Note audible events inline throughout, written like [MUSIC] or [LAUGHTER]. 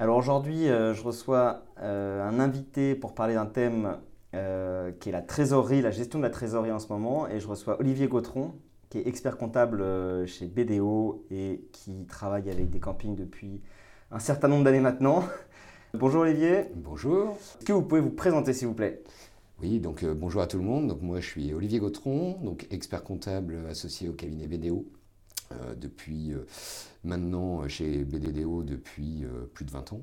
Alors aujourd'hui, euh, je reçois euh, un invité pour parler d'un thème euh, qui est la trésorerie, la gestion de la trésorerie en ce moment. Et je reçois Olivier Gautron, qui est expert comptable chez BDO et qui travaille avec des campings depuis un certain nombre d'années maintenant. [LAUGHS] Bonjour Olivier. Bonjour. Est-ce que vous pouvez vous présenter s'il vous plaît? Oui, donc bonjour à tout le monde. Donc moi je suis Olivier Gautron, donc expert comptable associé au cabinet BDO euh, depuis euh, maintenant chez BDDO depuis euh, plus de 20 ans.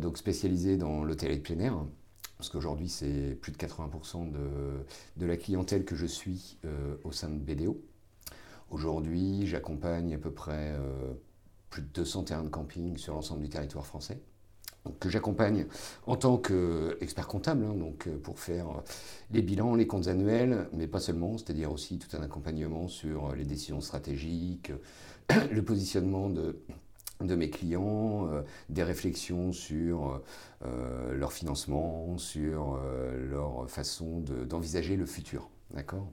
donc spécialisé dans l'hôtellerie de plein air, parce qu'aujourd'hui c'est plus de 80% de, de, la clientèle que je suis au sein de BDO. Aujourd'hui j'accompagne à peu près plus de 200 terrains de camping sur l'ensemble du territoire français que j'accompagne en tant qu'expert comptable, hein, donc euh, pour faire les bilans, les comptes annuels, mais pas seulement, c'est-à-dire aussi tout un accompagnement sur les décisions stratégiques, [COUGHS] le positionnement de, de mes clients, euh, des réflexions sur euh, leur financement, sur leur façon d'envisager le futur. D'accord?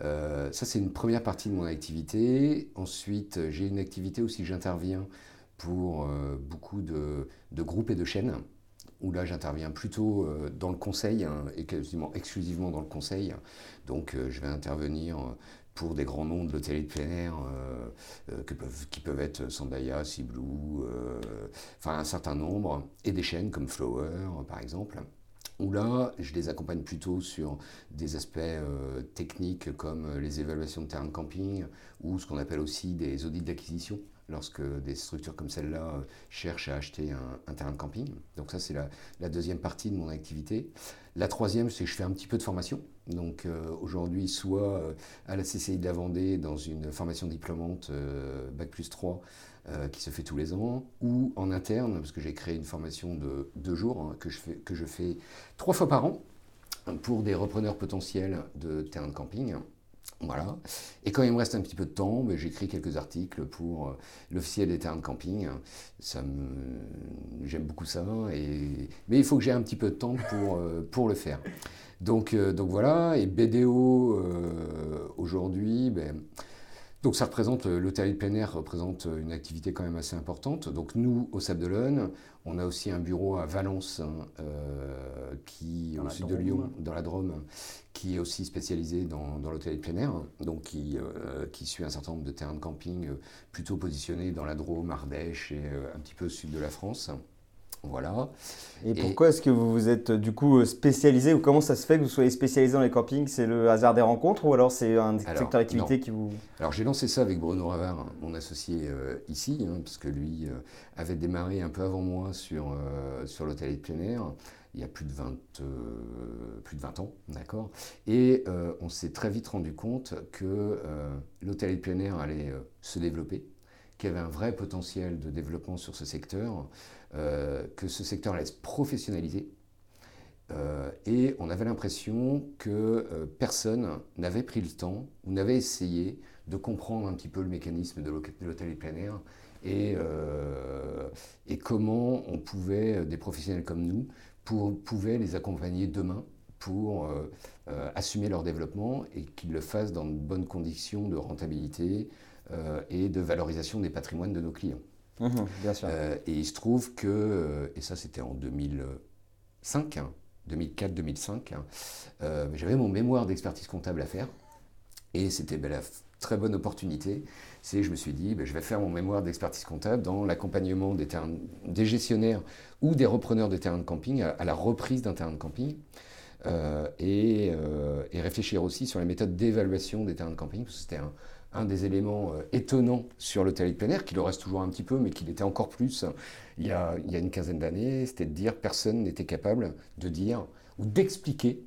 Ça, c'est une première partie de mon activité. Ensuite, j'ai une activité aussi, j'interviens pour euh, beaucoup de, groupes et de chaînes, où là j'interviens plutôt euh, dans le conseil, hein, et quasiment exclusivement dans le conseil. Donc euh, je vais intervenir pour des grands noms de l'hôtellerie de plein air, qui peuvent être Sandaya, Sea enfin un certain nombre, et des chaînes comme Flower par exemple où là, je les accompagne plutôt sur des aspects techniques comme les évaluations de terrain de camping ou ce qu'on appelle aussi des audits d'acquisition lorsque des structures comme celle-là euh, cherchent à acheter un, terrain de camping. Donc ça, c'est la, deuxième partie de mon activité. La troisième, c'est que je fais un petit peu de formation. Donc euh, aujourd'hui, soit euh, à la CCI de la Vendée, dans une formation diplômante Bac plus 3, qui se fait tous les ans, ou en interne, parce que j'ai créé une formation de deux jours hein, que, je fais, que trois fois par an pour des repreneurs potentiels de terrains de camping. Voilà. Et quand il me reste un petit peu de temps, ben, j'écris quelques articles pour euh, l'officiel des terrains de camping. Ça me... J'aime beaucoup ça. Mais il faut que j'ai un petit peu de temps pour, euh, le faire. Donc, euh, donc voilà. Et BDO, aujourd'hui, ben, donc ça représente, l'hôtellerie de plein air représente une activité quand même assez importante. Donc nous, au Sable d'Olonne, on a aussi un bureau à Valence, hein, euh, qui, au sud de Lyon, dans la Drôme, qui est aussi spécialisé dans, dans l'hôtellerie de plein air, donc qui, euh, qui, suit un certain nombre de terrains de camping euh, plutôt positionnés dans la Drôme, Ardèche et un petit peu au sud de la France. Voilà. Et, pourquoi est-ce que vous vous êtes du coup spécialisé ou comment ça se fait que vous soyez spécialisé dans les campings? C'est le hasard des rencontres ou alors c'est un secteur d'activité qui vous... Alors j'ai lancé ça avec Bruno Ravard, mon associé euh, ici, hein, parce que lui euh, avait démarré un peu avant moi sur, euh, sur l'hôtel de plein air il y a plus de 20, plus de 20 ans, d'accord? Et on s'est très vite rendu compte que l'hôtel de plein air allait se développer, qu'il y avait un vrai potentiel de développement sur ce secteur, euh, que ce secteur allait se professionnaliser. Euh, et on avait l'impression que euh, personne n'avait pris le temps ou n'avait essayé de comprendre un petit peu le mécanisme de l'hôtel et plein air et, et, comment on pouvait, des professionnels comme nous, pour, pouvaient les accompagner demain pour assumer leur développement et qu'ils le fassent dans de bonnes conditions de rentabilité et de valorisation des patrimoines de nos clients. Mhm, bien sûr. Euh, et il se trouve que, euh, et ça c'était en 2005, 2004-2005, hein, hein, euh, j'avais mon mémoire d'expertise comptable à faire. Et c'était ben, la très bonne opportunité. C'est je me suis dit, ben, je vais faire mon mémoire d'expertise comptable dans l'accompagnement des, des gestionnaires ou des repreneurs de terrains de camping à, la reprise d'un terrain de camping. et, réfléchir aussi sur les méthodes d'évaluation des terrains de camping, parce que c'était un, un des éléments euh, étonnants sur le de plein air, qui le reste toujours un petit peu, mais qui l'était encore plus il y, a, il y a une quinzaine d'années, c'était de dire personne n'était capable de dire ou d'expliquer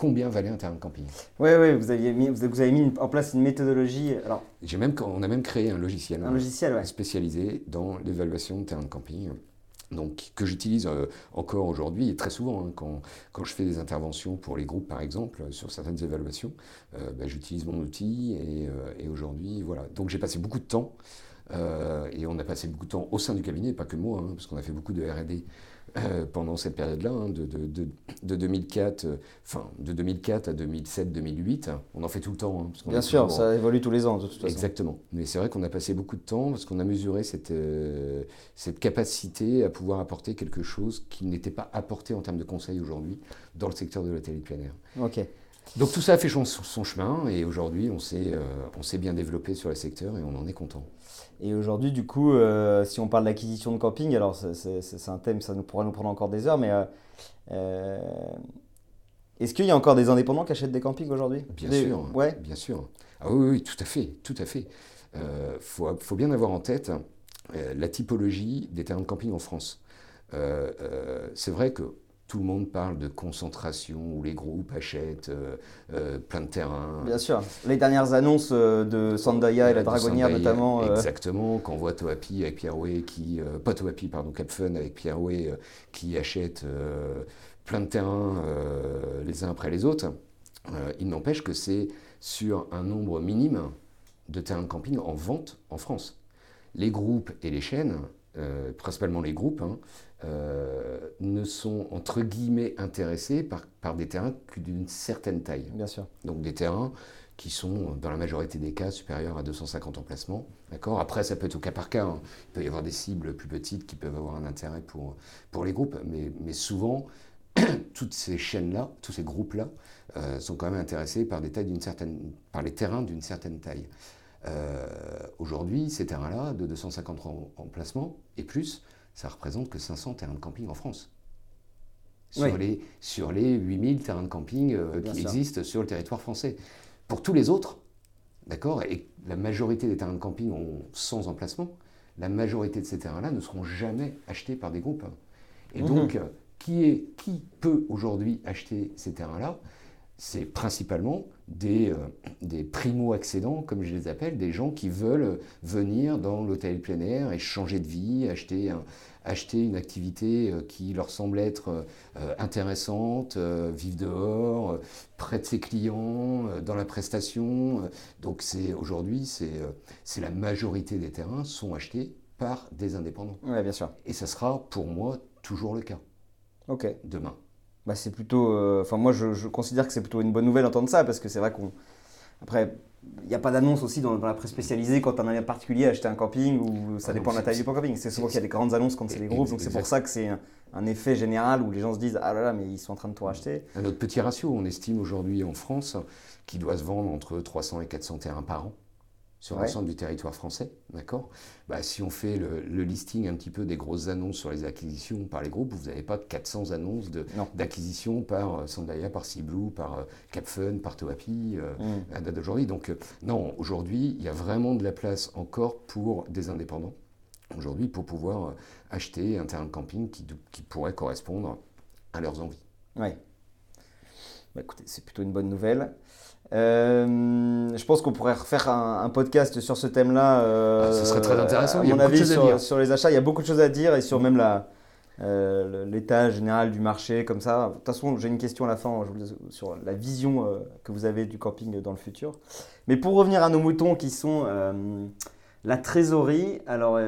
combien valait un terrain de camping. Oui, oui, vous, aviez mis, vous avez mis en place une méthodologie. Alors, même, on a même créé un logiciel, un logiciel spécialisé dans l'évaluation de terrain de camping. Donc, que j'utilise euh, encore aujourd'hui et très souvent hein, quand, je fais des interventions pour les groupes par exemple sur certaines évaluations, euh, bah, j'utilise mon outil et, euh, et aujourd'hui voilà. Donc j'ai passé beaucoup de temps et on a passé beaucoup de temps au sein du cabinet, pas que moi, hein, parce qu'on a fait beaucoup de R&D euh, pendant cette période-là, hein, de, de, de, 2004, euh, enfin, de 2004 à 2007-2008. On en fait tout le temps. Hein, Bien sûr, ça évolue tous les ans, de toute façon. Exactement. Mais c'est vrai qu'on a passé beaucoup de temps parce qu'on a mesuré cette, euh, cette capacité à pouvoir apporter quelque chose qui n'était pas apporté en termes de conseils aujourd'hui dans le secteur de l'hôtellerie plein air. Ok. Donc tout ça a fait son, son chemin et aujourd'hui on s'est bien développé sur le secteur et on en est content. Et aujourd'hui, du coup, euh, si on parle d'acquisition de camping, alors c'est un thème, ça nous pourra nous prendre encore des heures, mais euh, euh, est-ce qu'il y a encore des indépendants qui achètent des campings aujourd'hui? Bien sûr, ouais. bien sûr. Ah oui, oui, tout à fait, tout à fait. Il faut, faut, bien avoir en tête la typologie des terrains de camping en France. c'est vrai que tout le monde parle de concentration où les groupes achètent euh, euh, plein de terrains. Bien sûr. Les dernières annonces euh, de Sandaya et la Dragonnière notamment. Exactement. Quand on voit Toapi avec Pierre qui. pas Toapi, pardon, Capfun avec Pierre qui achètent plein de terrains les uns après les autres. il n'empêche que c'est sur un nombre minime de terrains de camping en vente en France. Les groupes et les chaînes, principalement les groupes, hein, euh, ne sont entre guillemets intéressés par, par des terrains que d'une certaine taille. Bien sûr. Donc des terrains qui sont dans la majorité des cas supérieurs à 250 emplacements. D'accord? Après, ça peut être au cas par cas. Hein. Il peut y avoir des cibles plus petites qui peuvent avoir un intérêt pour, pour les groupes, mais, mais souvent, [CLEARS THROAT] toutes ces chaînes-là, tous ces groupes-là, euh, sont quand même intéressés par, des tailles d'une certaine, par les terrains d'une certaine taille. Euh, aujourd'hui, ces terrains-là, de 250 emplacements et plus, ça représente que 500 terrains de camping en France. Sur, les, sur les 8000 terrains de camping euh, qui existent sur le territoire français. Pour tous les autres, d'accord, et la majorité des terrains de camping ont 100 emplacements, la majorité de ces terrains-là ne seront jamais achetés par des groupes. Et mhm. donc, euh, qui, est, qui peut aujourd'hui acheter ces terrains-là? C'est principalement des, euh, des primo-accédants, comme je les appelle, des gens qui veulent venir dans l'hôtel plein air et changer de vie, acheter, acheter une activité euh, qui leur semble être euh, intéressante, vivre dehors, près de ses clients, dans la prestation. Donc c'est aujourd'hui, c'est la majorité des terrains sont achetés par des indépendants. Oui, bien sûr. Et ça sera pour moi toujours le cas. Ok. Demain. Bah, c'est plutôt. Euh, enfin, moi, je, considère que c'est plutôt une bonne nouvelle d'entendre ça parce que c'est vrai qu'on. Après, il n'y a pas d'annonce aussi dans, la presse spécialisée quand un particulier a acheté un camping ou ça ah dépend de la taille du camping. C'est souvent qu'il y a des grandes annonces quand c'est les groupes, donc c'est pour ça que c'est un, effet général où les gens se disent Ah là là, mais ils sont en train de tout racheter. Un autre petit ratio, on estime aujourd'hui en France qu'il doit se vendre entre 300 et 400 terrains par an sur l'ensemble du territoire français, d'accord? Bah, Si on fait le, listing un petit peu des grosses annonces sur les acquisitions par les groupes, vous n'avez pas 400 annonces d'acquisition par euh, Sandaya, par Seablue, par euh, Capfun, par Toapi, euh, mm. à date d'aujourd'hui. Donc non, aujourd'hui, il y a vraiment de la place encore pour des indépendants, aujourd'hui, pour pouvoir acheter un terrain de camping qui, qui pourrait correspondre à leurs envies. Oui. Bah, écoutez, c'est plutôt une bonne nouvelle. Euh, je pense qu'on pourrait refaire un, podcast sur ce thème-là. Euh, ce serait très intéressant. À mon avis, sur, les achats, il y a beaucoup de choses à dire et sur même la, euh, l'état général du marché, comme ça. De toute façon, j'ai une question à la fin sur la vision que vous avez du camping dans le futur. Mais pour revenir à nos moutons qui sont la trésorerie, alors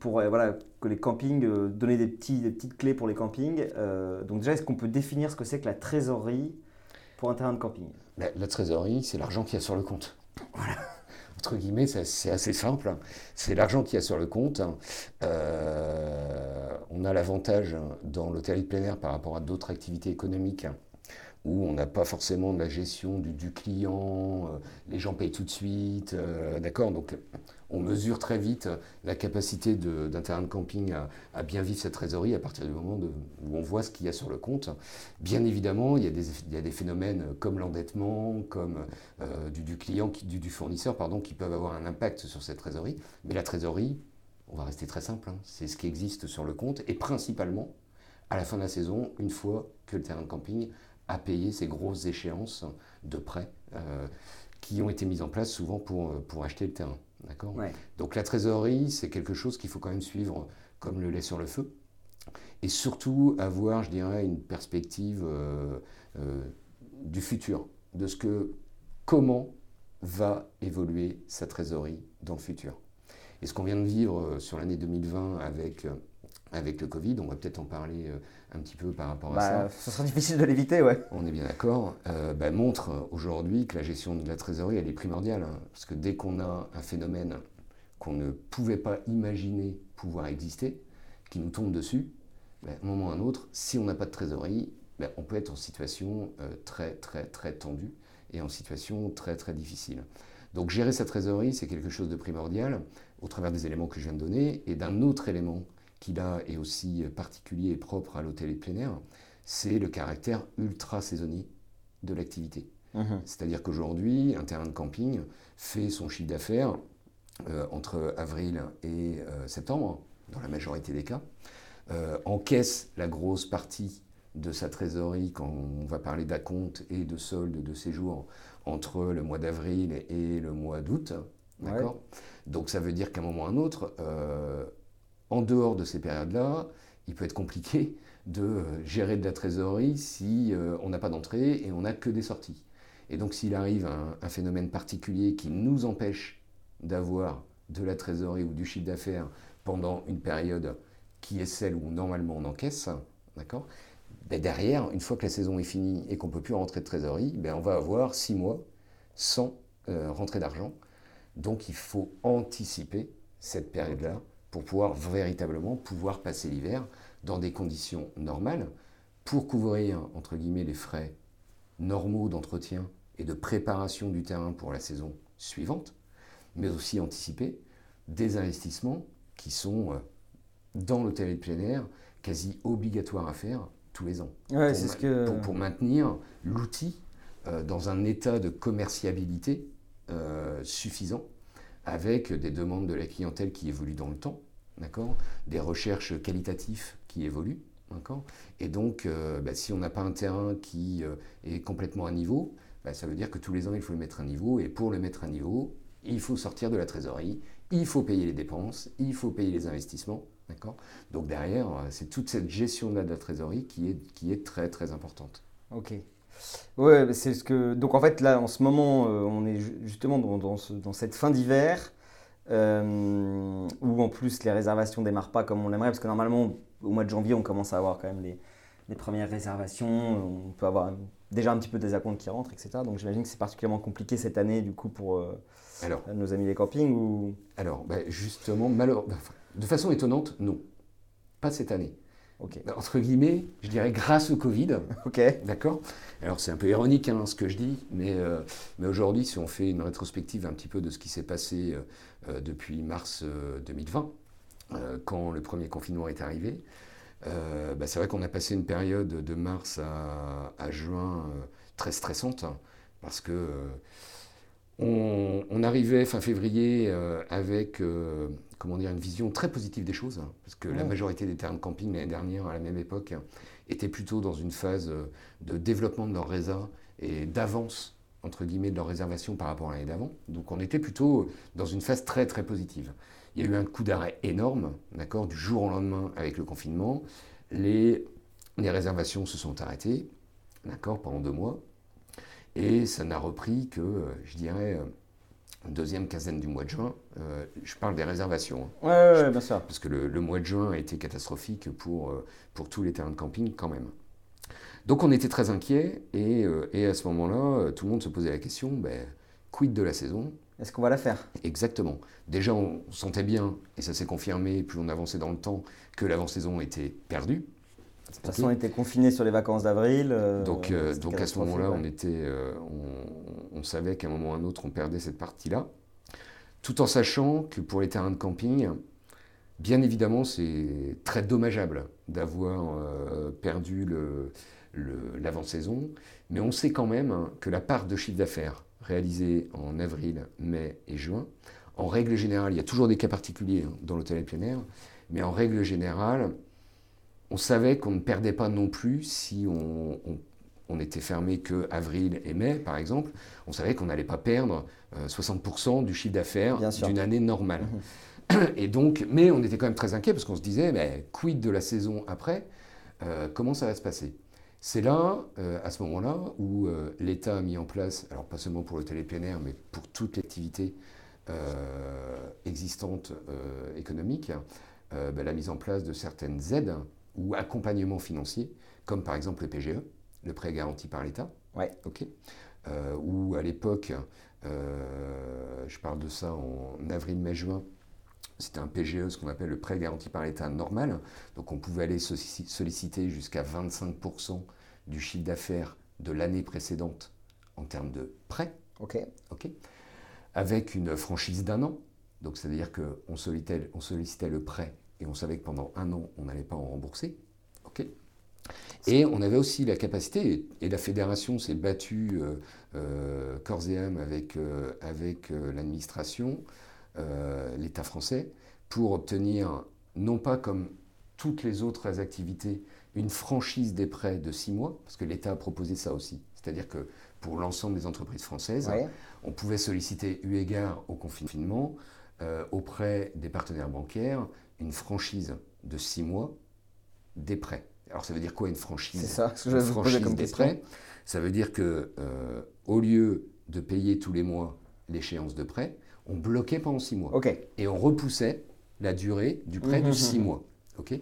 pour voilà, que les campings, donner des, petits, des petites clés pour les campings. donc déjà, est-ce qu'on peut définir ce que c'est que la trésorerie pour un terrain de camping? La, trésorerie, c'est l'argent qu'il y a sur le compte. [LAUGHS] Entre guillemets, c'est assez simple. C'est l'argent qu'il y a sur le compte. Euh, on a l'avantage dans l'hôtellerie plein air par rapport à d'autres activités économiques où on n'a pas forcément de la gestion du, client, euh, les gens payent tout de suite, euh, d'accord? Donc on mesure très vite la capacité d'un terrain de camping à, bien vivre cette trésorerie à partir du moment où on voit ce qu'il y a sur le compte. Bien évidemment, il y a des, a phénomènes comme l'endettement, comme euh, du, client, du, fournisseur, pardon, qui peuvent avoir un impact sur cette trésorerie. Mais la trésorerie, on va rester très simple, hein, c'est ce qui existe sur le compte et principalement à la fin de la saison, une fois que le terrain de camping à payer ces grosses échéances de prêts qui ont été mises en place souvent pour, pour acheter le terrain. D'accord Donc la trésorerie, c'est quelque chose qu'il faut quand même suivre comme le lait sur le feu. Et surtout avoir, je dirais, une perspective du futur, de ce que, comment va évoluer sa trésorerie dans le futur. Et ce qu'on vient de vivre euh, sur l'année 2020 avec, euh, avec le Covid, on va peut-être en parler euh, un petit peu par rapport à bah, ça. Ce sera difficile de l'éviter, ouais. On est bien d'accord. Bah, montre aujourd'hui que la gestion de la trésorerie, elle est primordiale. Hein. parce que dès qu'on a un phénomène qu'on ne pouvait pas imaginer pouvoir exister, qui nous tombe dessus, bah, à un moment ou à un autre, si on n'a pas de trésorerie, on peut être en situation très, très, très tendue et en situation très très difficile. Donc gérer sa trésorerie, c'est quelque chose de primordial au travers des éléments que je viens de donner et d'un autre élément qui là est aussi particulier et propre à l'hôtel et plein air, c'est le caractère ultra saisonnier de l'activité. Mhm. C'est-à-dire qu'aujourd'hui, un terrain de camping fait son chiffre d'affaires euh, entre avril et euh, septembre, dans la majorité des cas, euh, encaisse la grosse partie de sa trésorerie quand on va parler d'acompte et de solde de séjour entre le mois d'avril et le mois d'août. D'accord? Donc ça veut dire qu'à un moment ou à un autre, en dehors de ces périodes-là, il peut être compliqué de euh, gérer de la trésorerie si euh, on n'a pas d'entrée et on n'a que des sorties. Et donc s'il arrive un, phénomène particulier qui nous empêche d'avoir de la trésorerie ou du chiffre d'affaires pendant une période qui est celle où normalement on encaisse, d'accord ben, derrière, une fois que la saison est finie et qu'on ne peut plus rentrer de trésorerie, ben on va avoir six mois sans euh, rentrée d'argent. Donc il faut anticiper cette période-là pour pouvoir véritablement pouvoir passer l'hiver dans des conditions normales pour couvrir, entre guillemets, les frais normaux d'entretien et de préparation du terrain pour la saison suivante, mais aussi anticiper des investissements qui sont euh, dans l'hôtel de plein air quasi obligatoires à faire tous les ans. pour, ce que... pour, maintenir l'outil euh, dans un état de commerciabilité euh, suffisant, avec des demandes de la clientèle qui évoluent dans le temps, d'accord? Des recherches qualitatives qui évoluent. Et donc, euh, bah, si on n'a pas un terrain qui est complètement à niveau, bah, ça veut dire que tous les ans, il faut le mettre à niveau. Et pour le mettre à niveau, il faut sortir de la trésorerie, il faut payer les dépenses, il faut payer les investissements. Donc derrière, euh, c'est toute cette gestion de la trésorerie qui est, qui est très très importante. Ok. Ouais, c'est ce que. Donc en fait, là, en ce moment, euh, on est justement dans, dans, cette fin d'hiver euh, où en plus les réservations ne démarrent pas comme on l'aimerait, parce que normalement, au mois de janvier, on commence à avoir quand même les, les premières réservations. On peut avoir déjà un petit peu des acomptes qui rentrent, etc. Donc j'imagine que c'est particulièrement compliqué cette année, du coup, pour alors, nos amis des campings ou... Alors, bah, justement, malheureusement. De façon étonnante, non. Pas cette année. Bah, entre guillemets, je dirais grâce au Covid. [LAUGHS] Ok. D'accord Alors c'est un peu ironique hein, ce que je dis, mais, euh, mais aujourd'hui, si on fait une rétrospective un petit peu de ce qui s'est passé euh, euh, depuis mars 2020, quand le premier confinement est arrivé, bah, c'est vrai qu'on a passé une période de mars à, juin très stressante, hein, parce que on, arrivait fin février euh, avec euh, comment dire, une vision très positive des choses, hein, parce que la majorité des terrains de camping l'année dernière, à la même époque, étaient plutôt dans une phase euh, de développement de leur réseau et d'avance, entre guillemets, de leur réservation par rapport à l'année d'avant. Donc on était plutôt dans une phase très très positive. Il y a eu un coup d'arrêt énorme, d'accord, du jour au lendemain avec le confinement. Les, les réservations se sont arrêtées, d'accord, pendant deux mois. Et ça n'a repris que, euh, je dirais, euh, deuxième quinzaine du mois de juin. Euh, je parle des réservations. Hein. Oui, ouais, bien sûr. Parce que le, mois de juin a été catastrophique pour, pour tous les terrains de camping quand même. Donc on était très inquiets et, et à ce moment-là, tout le monde se posait la question, ben, quid de la saison? Est-ce qu'on va la faire? Exactement. Déjà, on sentait bien, et ça s'est confirmé plus on avançait dans le temps, que l'avant-saison était perdue. De toute façon, on était confinés sur les vacances d'avril. Euh, donc, euh, donc à ce moment-là, on, était, euh, on, savait qu'à un moment ou à un autre, on perdait cette partie-là. Tout en sachant que pour les terrains de camping, bien évidemment, c'est très dommageable d'avoir perdu l'avant-saison. mais on sait quand même que la part de chiffre d'affaires réalisée en avril, mai et juin, en règle générale, il y a toujours des cas particuliers hein, dans l'hôtel et plein air, mais en règle générale, on savait qu'on ne perdait pas non plus si on, on était fermé que avril et mai, par exemple, on savait qu'on n'allait pas perdre 60% du chiffre d'affaires d'une année normale. Mhm. [CLEARS THROAT] Et donc, mais on était quand même très inquiet parce qu'on se disait, mais quid de la saison après Comment ça va se passer? C'est là, à ce moment-là, où l'État a mis en place, alors pas seulement pour le téléplénaire, mais pour toute l'activité existante économique, ben, la mise en place de certaines aides ou accompagnements financiers, comme par exemple le PGE, le prêt garanti par l'État. Ouais. Ok. Euh, où à l'époque, euh, je parle de ça en avril, mai, juin, c'était un PGE, ce qu'on appelle le prêt garanti par l'État normal. Donc on pouvait aller solliciter jusqu'à 25% du chiffre d'affaires de l'année précédente en termes de prêt. Ok. Ok. Avec une franchise d'un an. Donc c'est-à-dire qu'on sollicitait, on sollicitait le prêt et on savait que pendant un an, on n'allait pas en rembourser. Ok. Et on avait aussi la capacité, et la fédération s'est battue euh, euh, corps et âme avec, euh, avec l'administration, l'État français, pour obtenir, non pas comme toutes les autres activités, une franchise des prêts de six mois, parce que l'État a proposé ça aussi. C'est-à-dire que pour l'ensemble des entreprises françaises, on pouvait solliciter, eu égard au confinement, auprès des partenaires bancaires, une franchise de six mois des prêts. Alors ça veut dire quoi une franchise C'est ça, ce que je franchise comme des prêts. Ça veut dire que euh, au lieu de payer tous les mois l'échéance de prêt, on bloquait pendant six mois. Et on repoussait la durée du prêt de mmh, six mmh, mmh. mois. Ok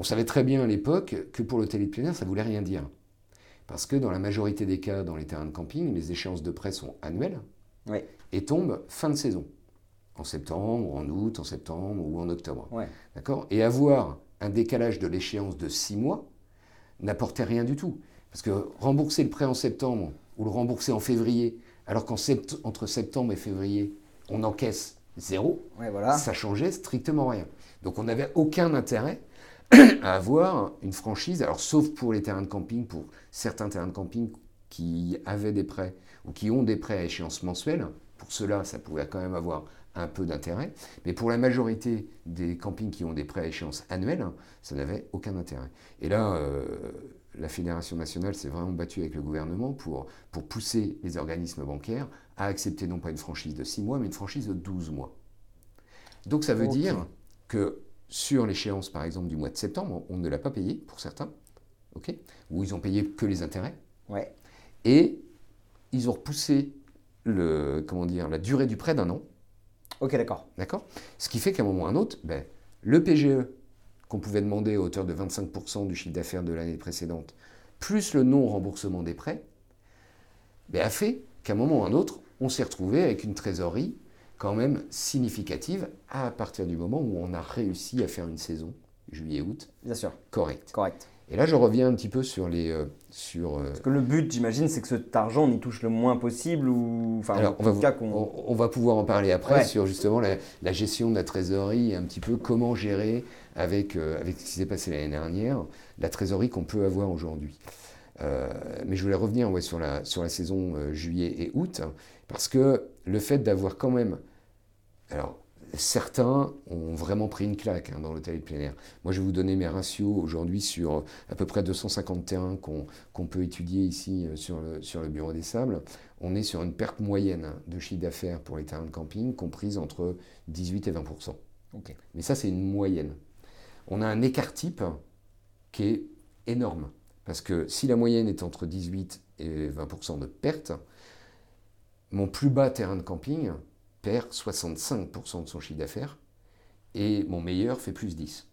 on savait très bien à l'époque que pour le téléplénaire, ça ne voulait rien dire. Parce que dans la majorité des cas, dans les terrains de camping, les échéances de prêt sont annuelles et tombent fin de saison. En septembre, en août, en septembre ou en octobre. D'accord? Et avoir un décalage de l'échéance de six mois n'apportait rien du tout. Parce que rembourser le prêt en septembre ou le rembourser en février, alors qu'entre septembre et février, on encaisse zéro, voilà. ça changeait strictement rien. Donc on n'avait aucun intérêt [CLEARS THROAT] à avoir une franchise, alors sauf pour les terrains de camping, pour certains terrains de camping qui avaient des prêts ou qui ont des prêts à échéance mensuelle, pour cela ça pouvait quand même avoir un peu d'intérêt. Mais pour la majorité des campings qui ont des prêts à échéance annuelle, ça n'avait aucun intérêt. Et là, euh, la Fédération nationale s'est vraiment battue avec le gouvernement pour, pour pousser les organismes bancaires à accepter non pas une franchise de 6 mois, mais une franchise de 12 mois. Donc ça veut dire que sur l'échéance, par exemple, du mois de septembre, on ne l'a pas payé pour certains, ok ou ils ont payé que les intérêts. Ouais. Et ils ont repoussé le, comment dire, la durée du prêt d'un an Ok, d'accord. D'accord? Ce qui fait qu'à un moment ou à un autre, ben, le PGE qu'on pouvait demander à hauteur de 25% du chiffre d'affaires de l'année précédente, plus le non-remboursement des prêts, ben, a fait qu'à un moment ou à un autre, on s'est retrouvé avec une trésorerie quand même significative à partir du moment où on a réussi à faire une saison, juillet-août, Bien sûr. correcte. Correct. Et là, je reviens un petit peu sur les. Euh, sur, euh, Parce que le but, j'imagine, c'est que cet argent, on y touche le moins possible ou. Enfin, Alors, on, va, on, va pouvoir en parler après sur justement la, gestion de la trésorerie et un petit peu comment gérer avec, euh, avec ce qui s'est passé l'année dernière, la trésorerie qu'on peut avoir aujourd'hui. mais je voulais revenir ouais, sur, la, sur la saison juillet et août, parce que le fait d'avoir quand même. Alors, certains ont vraiment pris une claque hein, dans l'hôtel plein air. Moi, je vais vous donner mes ratios aujourd'hui sur à peu près 250 terrains qu'on peut étudier ici euh, sur le, sur le Bureau des Sables. On est sur une perte moyenne de chiffre d'affaires pour les terrains de camping comprise entre 18 et 20 Mais ça, c'est une moyenne. On a un écart type qui est énorme. Parce que si la moyenne est entre 18 et 20% de perte, mon plus bas terrain de camping, perd 65% de son chiffre d'affaires et mon meilleur fait plus 10.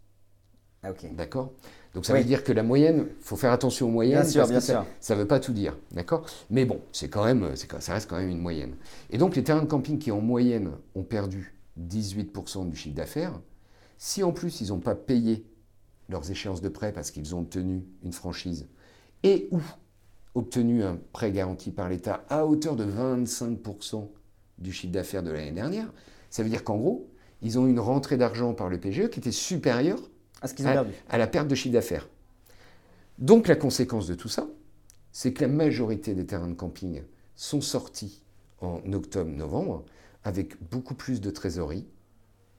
Ah, d'accord? Donc ça veut dire que la moyenne, il faut faire attention aux moyennes parce que ça ne veut pas tout dire. D'accord? Mais bon, c'est quand même, ça reste quand même une moyenne. Et donc les terrains de camping qui en moyenne ont perdu 18% du chiffre d'affaires, si en plus ils n'ont pas payé leurs échéances de prêt parce qu'ils ont obtenu une franchise et ou obtenu un prêt garanti par l'État à hauteur de 25% du chiffre d'affaires de l'année dernière. Ça veut dire qu'en gros, ils ont une rentrée d'argent par le PGE qui était supérieure à, ce qu'ils ont perdu. à la perte de chiffre d'affaires. Donc la conséquence de tout ça, c'est que la majorité des terrains de camping sont sortis en octobre-novembre avec beaucoup plus de trésorerie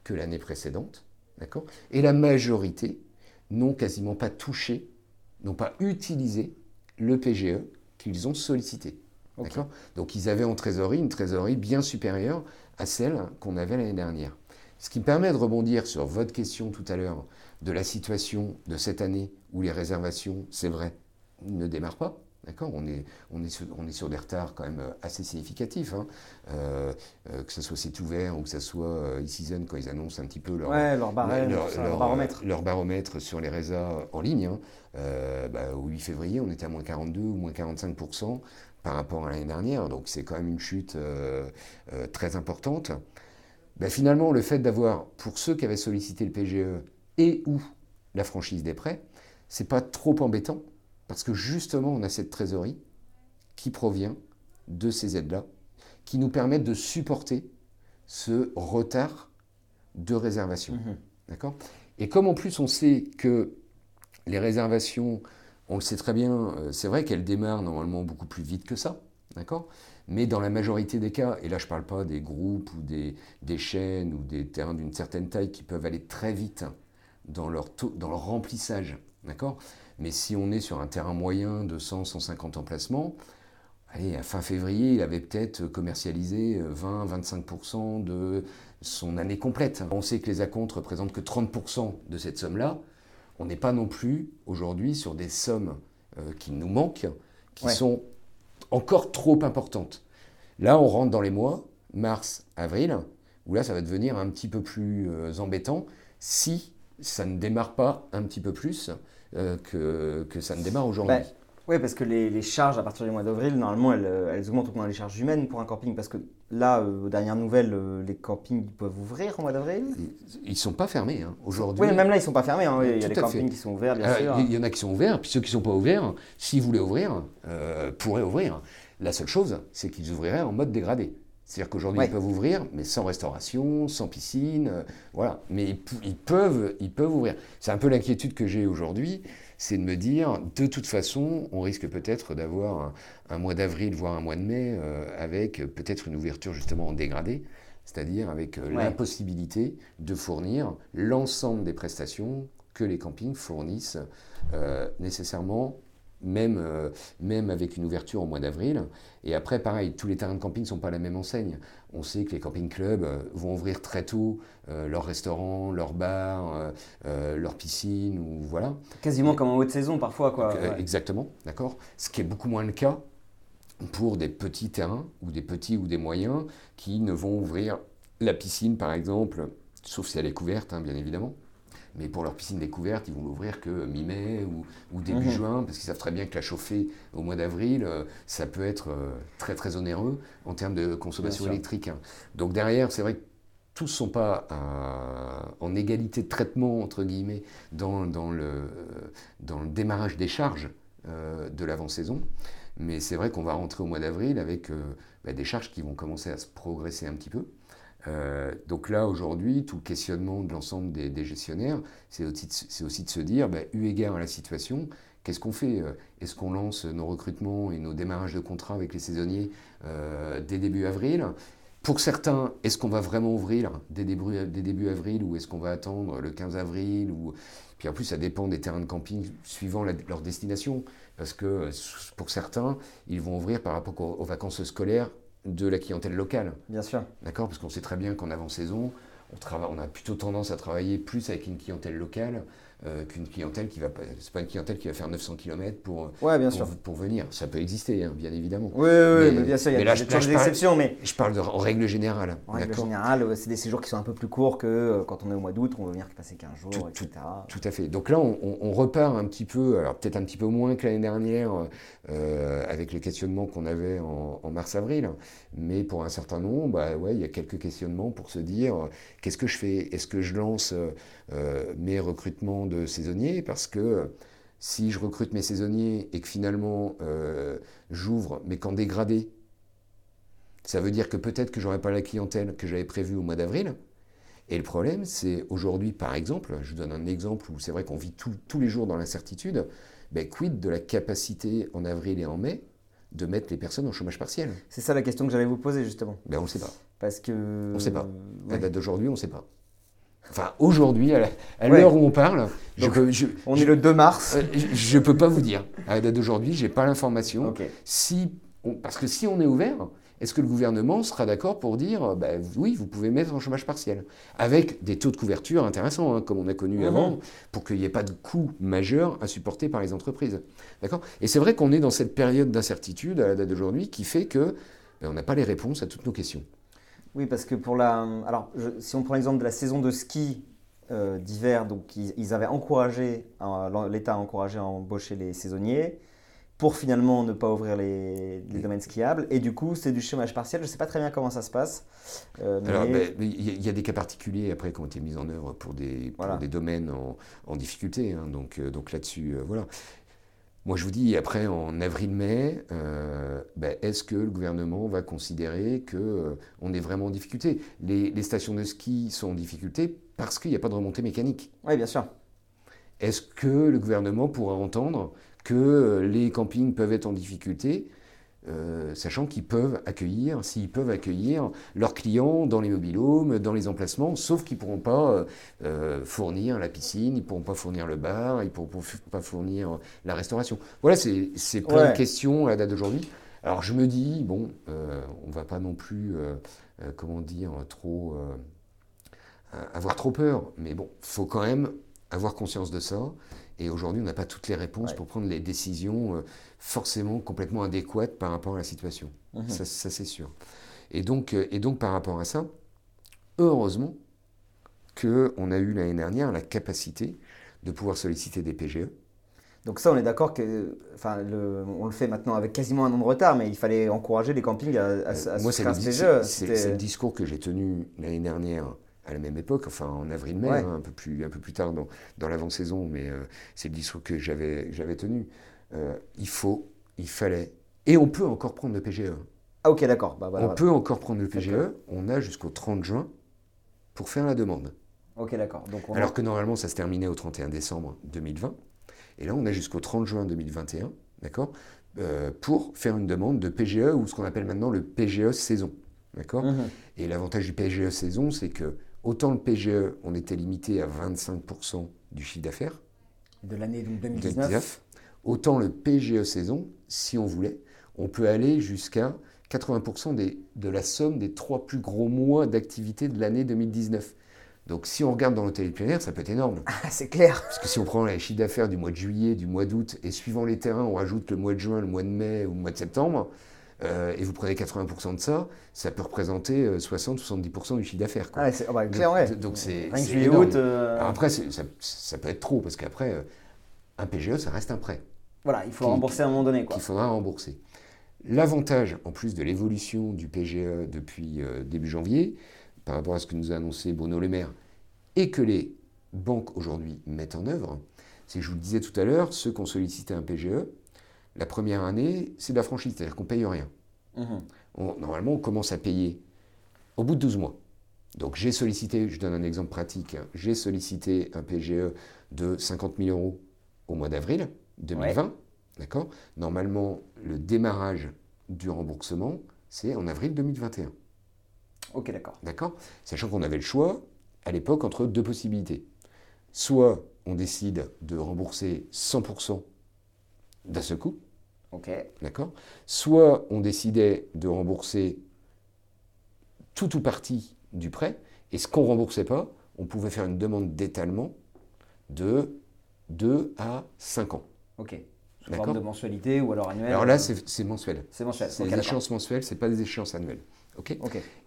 que l'année précédente. D'accord? Et la majorité n'ont quasiment pas touché, n'ont pas utilisé le PGE qu'ils ont sollicitées. Donc ils avaient en trésorerie une trésorerie bien supérieure à celle qu'on avait l'année dernière. Ce qui me permet de rebondir sur votre question tout à l'heure de la situation de cette année où les réservations, c'est vrai, ne démarrent pas. D'accord on est, on, est sur, on est sur des retards quand même assez significatifs. Hein. Euh, euh, que ce soit C'est ouvert ou que ce soit euh, e-season quand ils annoncent un petit peu leur, leur, baromètre. leur, baromètre. sur les résas en ligne. Hein. Bah, au 8 février, on était à moins 42 ou moins 45% par rapport à l'année dernière. Donc c'est quand même une chute très importante. Bah, finalement, le fait d'avoir, pour ceux qui avaient sollicité le PGE et ou la franchise des prêts, c'est pas trop embêtant parce que justement, on a cette trésorerie qui provient de ces aides-là, qui nous permettent de supporter ce retard de réservation. Mhm. D'accord? Et comme en plus on sait que les réservations, on le sait très bien, euh, c'est vrai qu'elles démarrent normalement beaucoup plus vite que ça. D'accord? Mais dans la majorité des cas, et là je ne parle pas des groupes ou des, chaînes ou des terrains d'une certaine taille qui peuvent aller très vite dans leur, remplissage, d'accord? Mais si on est sur un terrain moyen de 100, 150 emplacements, allez, à fin février, il avait peut-être commercialisé 20-25% de son année complète. On sait que les acomptes représentent que 30% de cette somme-là. On n'est pas non plus aujourd'hui sur des sommes euh, qui nous manquent, qui sont encore trop importante. Là, on rentre dans les mois, mars, avril, où là, ça va devenir un petit peu plus euh, embêtant si ça ne démarre pas un petit peu plus euh, que, que, ça ne démarre aujourd'hui. Bah, oui, parce que les, charges à partir du mois d'avril, normalement, elles, elles, augmentent au moins les charges humaines pour un camping. Parce que là, euh, aux dernières nouvelles, euh, les campings peuvent ouvrir au mois d'avril? Ils ne sont pas fermés hein. aujourd'hui. Oui, même là, ils ne sont pas fermés. Hein. Il y a des campings qui sont ouverts, bien sûr. Il y en a qui sont ouverts, puis ceux qui ne sont pas ouverts, s'ils voulaient ouvrir, pourraient ouvrir. La seule chose, c'est qu'ils ouvriraient en mode dégradé. C'est-à-dire qu'aujourd'hui, ils peuvent ouvrir, mais sans restauration, sans piscine, voilà. Mais ils, peuvent, ils peuvent ouvrir. C'est un peu l'inquiétude que j'ai aujourd'hui c'est de me dire, de toute façon, on risque peut-être d'avoir un, mois d'avril, voire un mois de mai, euh, avec peut-être une ouverture justement en dégradé, c'est-à-dire avec euh, l'impossibilité de fournir l'ensemble des prestations que les campings fournissent euh, nécessairement même, euh, même avec une ouverture au mois d'avril. Et après, pareil, tous les terrains de camping ne sont pas la même enseigne. On sait que les camping-clubs euh, vont ouvrir très tôt euh, leurs restaurants, leurs bars, leurs piscines, ou voilà. Quasiment comme en haute saison parfois, quoi. Exactement, d'accord. Ce qui est beaucoup moins le cas pour des petits terrains, ou des petits ou des moyens, qui ne vont ouvrir la piscine, par exemple, sauf si elle est couverte, hein, bien évidemment. Mais pour leur piscine découverte, ils vont l'ouvrir que mi-mai ou, début mhm. juin, parce qu'ils savent très bien que la chauffer au mois d'avril, euh, ça peut être euh, très très onéreux en termes de consommation électrique. Hein. Donc derrière, c'est vrai que tous ne sont pas euh, en égalité de traitement, entre guillemets, dans, dans, le, dans le démarrage des charges de l'avant-saison. Mais c'est vrai qu'on va rentrer au mois d'avril avec bah, des charges qui vont commencer à se progresser un petit peu. Euh, donc là, aujourd'hui, tout le questionnement de l'ensemble des, gestionnaires, c'est aussi, de se dire, bah, eu égard à la situation, qu'est-ce qu'on fait euh, Est-ce qu'on lance nos recrutements et nos démarrages de contrats avec les saisonniers euh, dès début avril? Pour certains, est-ce qu'on va vraiment ouvrir dès début, dès début avril ou est-ce qu'on va attendre le 15 avril ou... Puis en plus, ça dépend des terrains de camping suivant leur destination. Parce que pour certains, ils vont ouvrir par rapport aux vacances scolaires de la clientèle locale. Bien sûr. D'accord Parce qu'on sait très bien qu'en avant-saison, on, on, a plutôt tendance à travailler plus avec une clientèle locale euh, qu'une clientèle qui va c'est pas une clientèle qui va faire 900 km pour bien pour, pour, venir. Ça peut exister hein, bien évidemment. Oui, oui, mais, bien sûr il y a des, exceptions mais je parle de, en règle générale en règle générale c'est des séjours qui sont un peu plus courts que euh, quand on est au mois d'août on veut venir passer 15 jours etc tout, à fait. Donc là on, repart un petit peu alors peut-être un petit peu moins que l'année dernière euh, avec les questionnements qu'on avait en, mars avril mais pour un certain nombre bah ouais il y a quelques questionnements pour se dire qu'est-ce que je fais? Est-ce que je lance mes recrutements de saisonniers parce que si je recrute mes saisonniers et que finalement euh, j'ouvre mes camps dégradés, ça veut dire que peut-être que j'aurai pas la clientèle que j'avais prévue au mois d'avril. Et le problème, c'est aujourd'hui, par exemple, je vous donne un exemple où c'est vrai qu'on vit tous les jours dans l'incertitude, ben, quid de la capacité en avril et en mai de mettre les personnes en chômage partiel? C'est ça la question que j'allais vous poser justement. Ben, on ne sait pas. Parce que... On ne sait pas. À date d'aujourd'hui, on ne sait pas. Enfin, aujourd'hui, à l'heure où on parle, on est le 2 mars. Euh, je ne peux pas vous dire. À la date d'aujourd'hui, je n'ai pas l'information. Si, parce que si on est ouvert, est-ce que le gouvernement sera d'accord pour dire bah, oui, vous pouvez mettre en chômage partiel? Avec des taux de couverture intéressants, hein, comme on a connu mhm. avant, pour qu'il n'y ait pas de coûts majeurs à supporter par les entreprises. D'accord? Et c'est vrai qu'on est dans cette période d'incertitude à la date d'aujourd'hui qui fait que ben, on n'a pas les réponses à toutes nos questions. Oui, parce que pour la. Alors, si on prend l'exemple de la saison de ski euh, d'hiver, donc ils, avaient encouragé, l'État a encouragé à embaucher les saisonniers pour finalement ne pas ouvrir les, domaines skiables. Et du coup, c'est du chômage partiel. Je ne sais pas très bien comment ça se passe. Euh, Alors, ben, il y, a des cas particuliers après qui ont été mis en œuvre pour des, des domaines en, difficulté. Hein. donc, euh, donc là-dessus, voilà. Moi, je vous dis, après, en avril-mai, euh, ben, est-ce que le gouvernement va considérer qu'on euh, est vraiment en difficulté? Les, stations de ski sont en difficulté parce qu'il n'y a pas de remontée mécanique. Oui, bien sûr. Est-ce que le gouvernement pourra entendre que euh, les campings peuvent être en difficulté euh, sachant qu'ils peuvent accueillir, s'ils peuvent accueillir leurs clients dans les mobilhomes, dans les emplacements, sauf qu'ils ne pourront pas euh, euh, fournir la piscine, ils ne pourront pas fournir le bar, ils ne pourront pas fournir la restauration. Voilà, c'est plein de questions à la date d'aujourd'hui. Alors je me dis, bon, on ne va pas non plus, comment dire, trop avoir trop peur, mais bon, il faut quand même avoir conscience de ça. Et aujourd'hui, on n'a pas toutes les réponses pour prendre les décisions forcément complètement adéquate par rapport à la situation. Mhm. Ça, c'est sûr. Et donc, euh, et donc, par rapport à ça, heureusement qu'on a eu l'année dernière la capacité de pouvoir solliciter des PGE. Donc ça, on est d'accord que, enfin, on le fait maintenant avec quasiment un an de retard, mais il fallait encourager les campings à, à, euh, Moi, c'est le, c'est le discours que j'ai tenu l'année dernière à la même époque, enfin en avril-mai, hein, un, peu plus, un peu plus tard dans, dans l'avant-saison, mais euh, c'est le discours que j'avais tenu. Euh, il faut, il fallait, et on peut encore prendre le PGE. Ah ok, d'accord. Bah, on peut encore prendre le PGE, on a jusqu'au 30 juin pour faire la demande. Ok, d'accord. Alors que normalement, ça se terminait au 31 décembre 2020. Et là, on a jusqu'au 30 juin 2021, d'accord, euh, pour faire une demande de PGE ou ce qu'on appelle maintenant le PGE saison. D'accord mhm. Et l'avantage du PGE saison, c'est que autant le PGE, on était limité à 25% du chiffre d'affaires. De l'année 2019. Autant le PGE saison, si on voulait, on peut aller jusqu'à 80% des, de la somme des trois plus gros mois d'activité de l'année 2019. Donc si on regarde dans l'hôtel plein air, ça peut être énorme. Ah, c'est clair. Parce que si on prend les chiffres d'affaires du mois de juillet, du mois d'août, et suivant les terrains, on rajoute le mois de juin, le mois de mai ou le mois de septembre, euh, et vous prenez 80% de ça, ça peut représenter 60-70% euh, du chiffre d'affaires. Ah, c'est oh, bah, clair, ouais. Donc c'est juillet, août. Euh, après, ça, ça, peut être trop, parce qu'après, un PGE, ça reste un prêt. Voilà, il faut rembourser à un moment donné. Qu'il faudra rembourser. L'avantage, en plus de l'évolution du PGE depuis euh, début janvier, par rapport à ce que nous a annoncé Bruno Le Maire, et que les banques aujourd'hui mettent en œuvre, c'est que je vous le disais tout à l'heure, ceux qui ont sollicité un PGE, la première année, c'est de la franchise, c'est-à-dire qu'on ne paye rien. Mhm. normalement, on commence à payer au bout de 12 mois. Donc j'ai sollicité, je donne un exemple pratique, hein, j'ai sollicité un PGE de 50 000 euros au mois d'avril. 2020. D'accord? Normalement, le démarrage du remboursement, c'est en avril 2021. Ok, d'accord. D'accord? Sachant qu'on avait le choix, à l'époque, entre deux possibilités. Soit on décide de rembourser 100% d'un seul coup. Ok. D'accord? Soit on décidait de rembourser tout ou partie du prêt, et ce qu'on ne remboursait pas, on pouvait faire une demande d'étalement de 2 à 5 ans. Ok. Sous forme de mensualité ou alors annuelle Alors là, c'est mensuel. C'est mensuel. C'est des échéances mensuelles, ce n'est pas des échéances annuelles. Ok.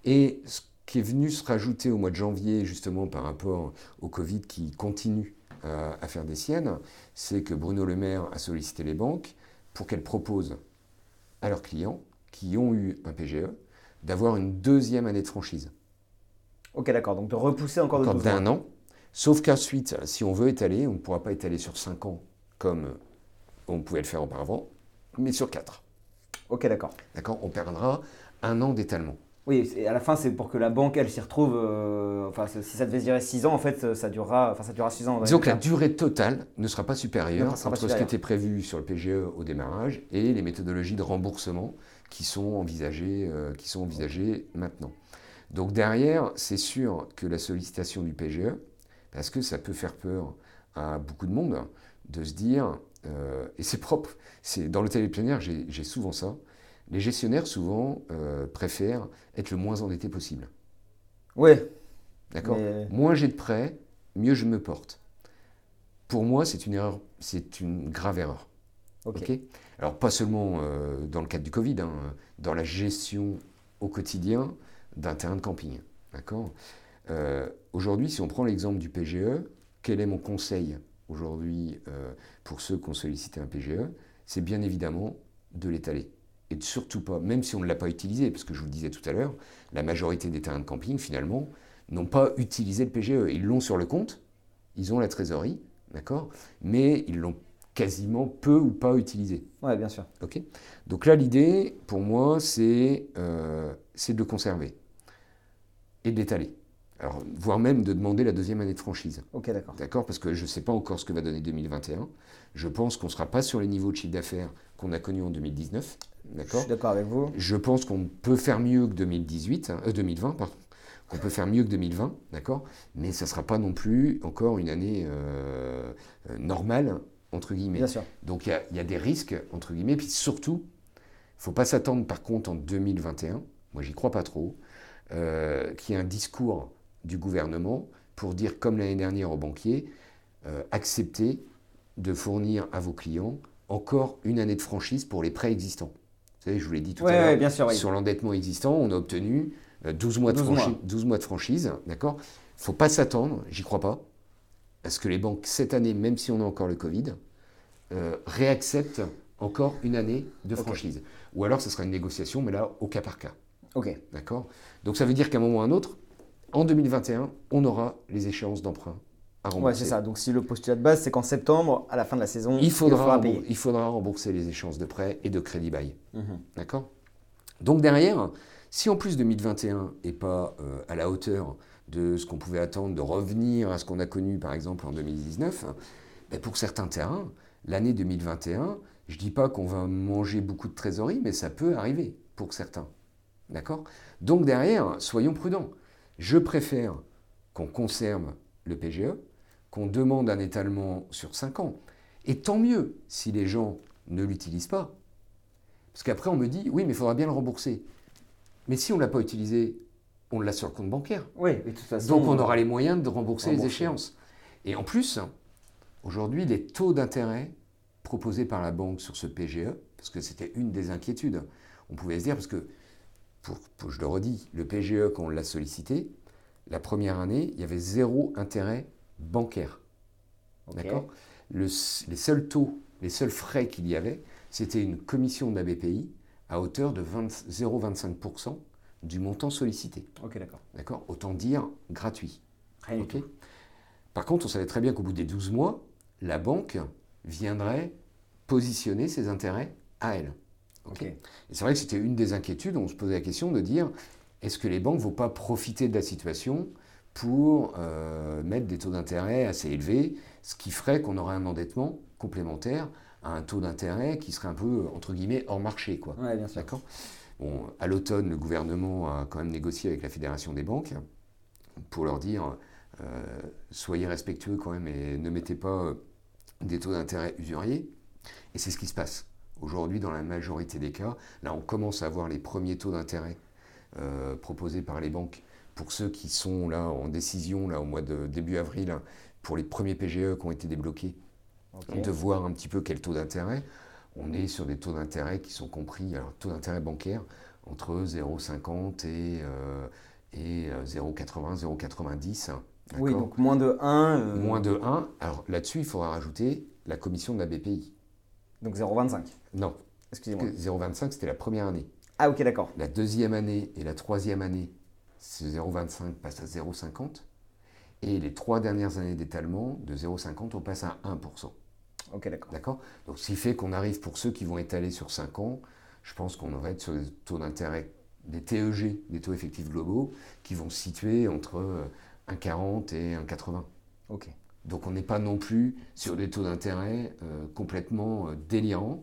Et ce qui est venu se rajouter au mois de janvier, justement par rapport au Covid qui continue euh, à faire des siennes, c'est que Bruno Le Maire a sollicité les banques pour qu'elles proposent à leurs clients qui ont eu un PGE d'avoir une deuxième année de franchise. Ok, d'accord. Donc de repousser encore, encore d'un an. Sauf qu'ensuite, si on veut étaler, on ne pourra pas étaler sur 5 ans comme on pouvait le faire auparavant, mais sur 4. Ok, d'accord. D'accord? On perdra un an d'étalement. Oui, et à la fin, c'est pour que la banque, elle s'y retrouve. Euh, enfin, si ça devait durer 6 ans, en fait, ça durera, enfin, ça durera 6 ans. Disons que la durée totale ne sera pas supérieure entre ce qui était prévu sur le PGE au démarrage et les méthodologies de remboursement qui sont envisagées, euh, qui sont envisagées maintenant. Donc derrière, c'est sûr que la sollicitation du PGE, Parce que ça peut faire peur à beaucoup de monde de se dire, euh, et c'est propre, dans plein air, j'ai souvent ça, les gestionnaires souvent euh, préfèrent être le moins endetté possible. Oui. D'accord? Moins j'ai de prêts, mieux je me porte. Pour moi, c'est une erreur, c'est une grave erreur. Ok. Alors pas seulement euh, dans le cadre du Covid, hein, dans la gestion au quotidien d'un terrain de camping. D'accord? Aujourd'hui, si on prend l'exemple du PGE, quel est mon conseil aujourd'hui euh, pour ceux qui ont sollicité un PGE C'est bien évidemment de l'étaler. Et surtout pas, même si on ne l'a pas utilisé, parce que je vous le disais tout à l'heure, la majorité des terrains de camping, finalement, n'ont pas utilisé le PGE. Ils l'ont sur le compte, ils ont la trésorerie, d'accord Mais ils l'ont quasiment peu ou pas utilisé. Oui, bien sûr. Ok Donc là, l'idée, pour moi, c'est euh, de le conserver et de l'étaler. Alors, voire même de demander la deuxième année de franchise. Ok, d'accord. D'accord Parce que je ne sais pas encore ce que va donner 2021. Je pense qu'on ne sera pas sur les niveaux de chiffre d'affaires qu'on a connus en 2019. D'accord Je suis d'accord avec vous. Je pense qu'on peut faire mieux que 2018, 2020, hein, euh, pardon. Qu'on peut faire mieux que 2020, d'accord Mais ça ne sera pas non plus encore une année euh, euh, normale, entre guillemets. Bien sûr. Donc il y, a des risques, entre guillemets. Puis surtout, il ne faut pas s'attendre, par contre, en 2021, moi j'y crois pas trop, qu'il y ait un discours du gouvernement pour dire, comme l'année dernière aux banquiers, acceptez de fournir à vos clients encore une année de franchise pour les prêts existants. Vous savez, je vous l'ai dit tout à l'heure, bien sûr, sur l'endettement existant, on a obtenu 12 euh, mois, de, franchise, 12 mois de franchise. D'accord? Il ne faut pas s'attendre, j'y crois pas, à ce que les banques, cette année, même si on a encore le Covid, euh, réacceptent encore une année de franchise. Ou alors, ce sera une négociation, mais là, au cas par cas. Ok. D'accord? Donc, ça veut dire qu'à un moment ou à un autre, en 2021, on aura les échéances d'emprunt à rembourser. Ouais, c'est ça. Donc si le postulat de base, c'est qu'en septembre, à la fin de la saison, il faudra, payer. Il faudra rembourser les échéances de prêt et de crédit bail. Mhm. D'accord? Donc derrière, si en plus 2021 n'est pas euh, à la hauteur de ce qu'on pouvait attendre, de revenir à ce qu'on a connu par exemple en 2019, ben pour certains terrains, l'année 2021, je ne dis pas qu'on va manger beaucoup de trésorerie, mais ça peut arriver pour certains. D'accord? Donc derrière, soyons prudents. Je préfère qu'on conserve le PGE, qu'on demande un étalement sur 5 ans. Et tant mieux si les gens ne l'utilisent pas. Parce qu'après, on me dit, oui, mais il faudra bien le rembourser. Mais si on ne l'a pas utilisé, on l'a sur le compte bancaire. Oui, de toute façon. Donc on aura les moyens de rembourser, les échéances. Et en plus, aujourd'hui, les taux d'intérêt proposés par la banque sur ce PGE, parce que c'était une des inquiétudes, on pouvait se dire, parce que pour, je le redis, le PGE, quand on l'a sollicité, la première année, il y avait zéro intérêt bancaire. D'accord? Les seuls taux, les seuls frais qu'il y avait, c'était une commission de la BPI à hauteur de 0,25% du montant sollicité. Ok, d'accord. D'accord? Autant dire gratuit. Rien Par contre, on savait très bien qu'au bout des 12 mois, la banque viendrait positionner ses intérêts à elle. Et c'est vrai que c'était une des inquiétudes, on se posait la question de dire, est-ce que les banques ne vont pas profiter de la situation pour euh, mettre des taux d'intérêt assez élevés, ce qui ferait qu'on aurait un endettement complémentaire à un taux d'intérêt qui serait un peu, entre guillemets, hors marché. Quoi. bien sûr. D'accord? Bon, à l'automne, le gouvernement a quand même négocié avec la Fédération des banques pour leur dire euh, soyez respectueux quand même et ne mettez pas des taux d'intérêt usuriers. Et c'est ce qui se passe. Aujourd'hui, dans la majorité des cas, là, on commence à voir les premiers taux d'intérêt euh, proposés par les banques pour ceux qui sont là en décision là au mois de début avril pour les premiers PGE qui ont été débloqués, de voir un petit peu quel taux d'intérêt. On est sur des taux d'intérêt qui sont compris, alors taux d'intérêt bancaire entre 0,50 et, euh, et 0,80, euh, 0,90. Oui, donc moins de 1. Moins de 1. Alors là-dessus, il faudra rajouter la commission de la BPI. Donc 0,25 Non. Excusez-moi. 0,25, c'était la première année. Ah, ok, d'accord. La deuxième année et la troisième année, ce 0,25 passe à 0,50. Et les trois dernières années d'étalement, de 0,50, on passe à 1%. Ok, d'accord. D'accord? Donc, ce qui fait qu'on arrive pour ceux qui vont étaler sur 5 ans, je pense qu'on aurait être sur des taux d'intérêt, des TEG, des taux effectifs globaux, qui vont se situer entre 1,40 et 1,80. Ok. Donc on n'est pas non plus sur des taux d'intérêt euh, complètement euh, délirants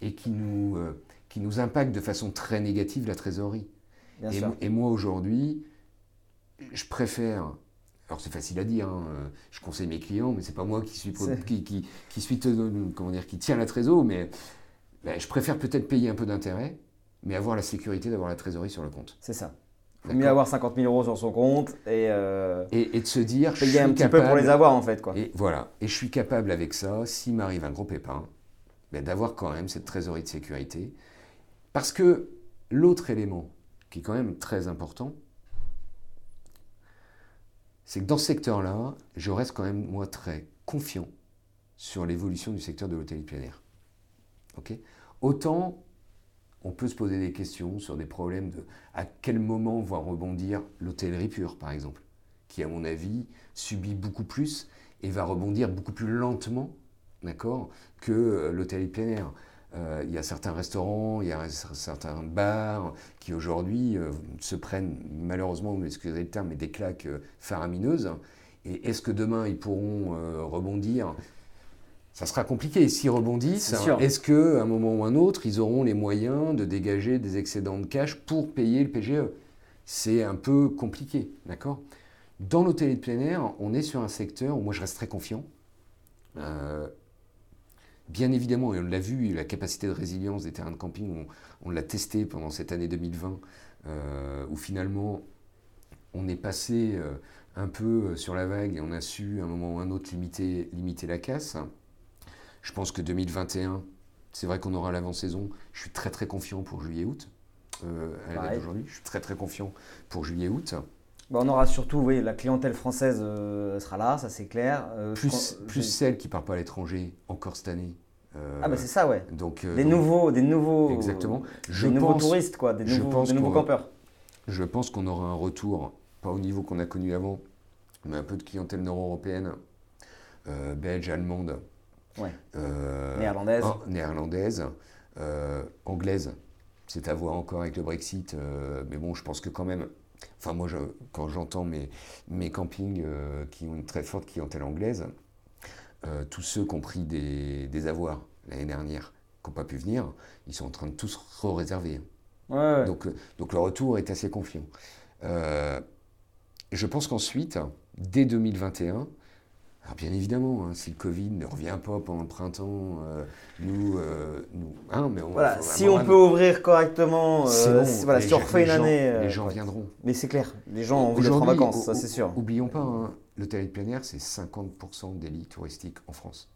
et qui nous, euh, qui nous impactent de façon très négative la trésorerie. Et, et, moi aujourd'hui, je préfère alors c'est facile à dire, hein, je conseille mes clients, mais c'est pas moi qui suis, qui, qui, qui, suis comment dire, qui tient la trésorerie, mais ben, je préfère peut-être payer un peu d'intérêt, mais avoir la sécurité d'avoir la trésorerie sur le compte. C'est ça. Il mieux avoir 50 000 euros sur son compte et, euh, et, de se dire. Payer je suis un petit peu pour les avoir en fait. Quoi. Et voilà. Et je suis capable avec ça, s'il m'arrive un gros pépin, ben, d'avoir quand même cette trésorerie de sécurité. Parce que l'autre élément qui est quand même très important, c'est que dans ce secteur-là, je reste quand même, moi, très confiant sur l'évolution du secteur de l'hôtellerie plein air. Autant on peut se poser des questions sur des problèmes de à quel moment va rebondir l'hôtellerie pure, par exemple, qui, à mon avis, subit beaucoup plus et va rebondir beaucoup plus lentement, que euh, l'hôtellerie plein air. Euh, il y a certains restaurants, il y a certains bars qui aujourd'hui euh, se prennent, malheureusement, excusez le terme, mais des claques faramineuses. Et est-ce que demain ils pourront rebondir? Ça sera compliqué. S'ils rebondissent, est-ce qu'à un moment ou un autre, ils auront les moyens de dégager des excédents de cash pour payer le PGE C'est un peu compliqué, d'accord? Dans l'hôtellerie de plein air, on est sur un secteur où moi je reste très confiant. Euh, bien évidemment, et on l'a vu, la capacité de résilience des terrains de camping, on, l'a testé pendant cette année 2020, euh, où finalement on est passé euh, un peu sur la vague et on a su à un moment ou un autre limiter, limiter la casse. Je pense que 2021, c'est vrai qu'on aura l'avant-saison. Je suis très très confiant pour juillet-août. Euh, aujourd'hui. Je suis très très confiant pour juillet-août. Bah, on aura surtout, oui, la clientèle française euh, sera là, ça c'est clair. Euh, plus, plus celle qui ne part pas à l'étranger, encore cette année. Euh, ah bah c'est ça, ouais. Donc, des, Nouveaux, des nouveaux, exactement. Je des nouveaux touristes, quoi, des nouveaux, des nouveaux campeurs. Je pense qu'on aura un retour, pas au niveau qu'on a connu avant, mais un peu de clientèle nord-européenne, belge, allemande, euh, néerlandaise. néerlandaise. Euh, anglaise. C'est à voir encore avec le Brexit. Mais bon, je pense que quand même. Enfin, moi, quand j'entends mes, mes campings qui ont une très forte clientèle anglaise, tous ceux qui ont pris des, des avoirs l'année dernière, qui n'ont pas pu venir, ils sont en train de tous re-réserver. Donc, donc le retour est assez confiant. je pense qu'ensuite, dès 2021, alors bien évidemment, hein, si le Covid ne revient pas pendant le printemps, euh, nous, euh, nous hein, mais voilà, si on peut ouvrir correctement, euh, si, voilà, si on refait une année, les gens viendront. Mais c'est clair, les gens ont envie d'être en vacances, ça c'est sûr. Oublions pas, hein, l'hôtel de plein air, c'est 50% des lits touristiques en France.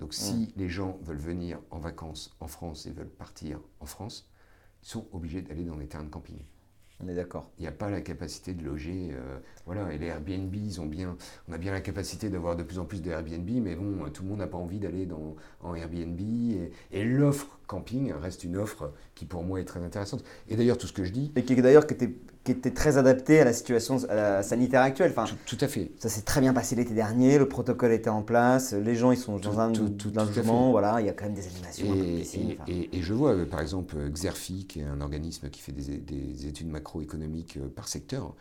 Donc si mm. les gens veulent venir en vacances en France et veulent partir en France, ils sont obligés d'aller dans les terrains de camping. On est d'accord. Il n'y a pas la capacité de loger. Euh, voilà, et les Airbnb, ils ont bien, on a bien la capacité d'avoir de plus en plus de Airbnb, mais bon, tout le monde n'a pas envie d'aller en Airbnb. Et, l'offre camping reste une offre qui, pour moi, est très intéressante. Et d'ailleurs, tout ce que je dis. Et qui, d'ailleurs, qui était, qui était très adapté à la situation sanitaire actuelle. Enfin, tout, à fait. Ça s'est très bien passé l'été dernier, le protocole était en place, les gens, ils sont dans un, tout, logement, voilà, il y a quand même des animations. Et, et je vois, euh, par exemple, Xerfi, qui est un organisme qui fait des, des études macro économique euh, par secteur,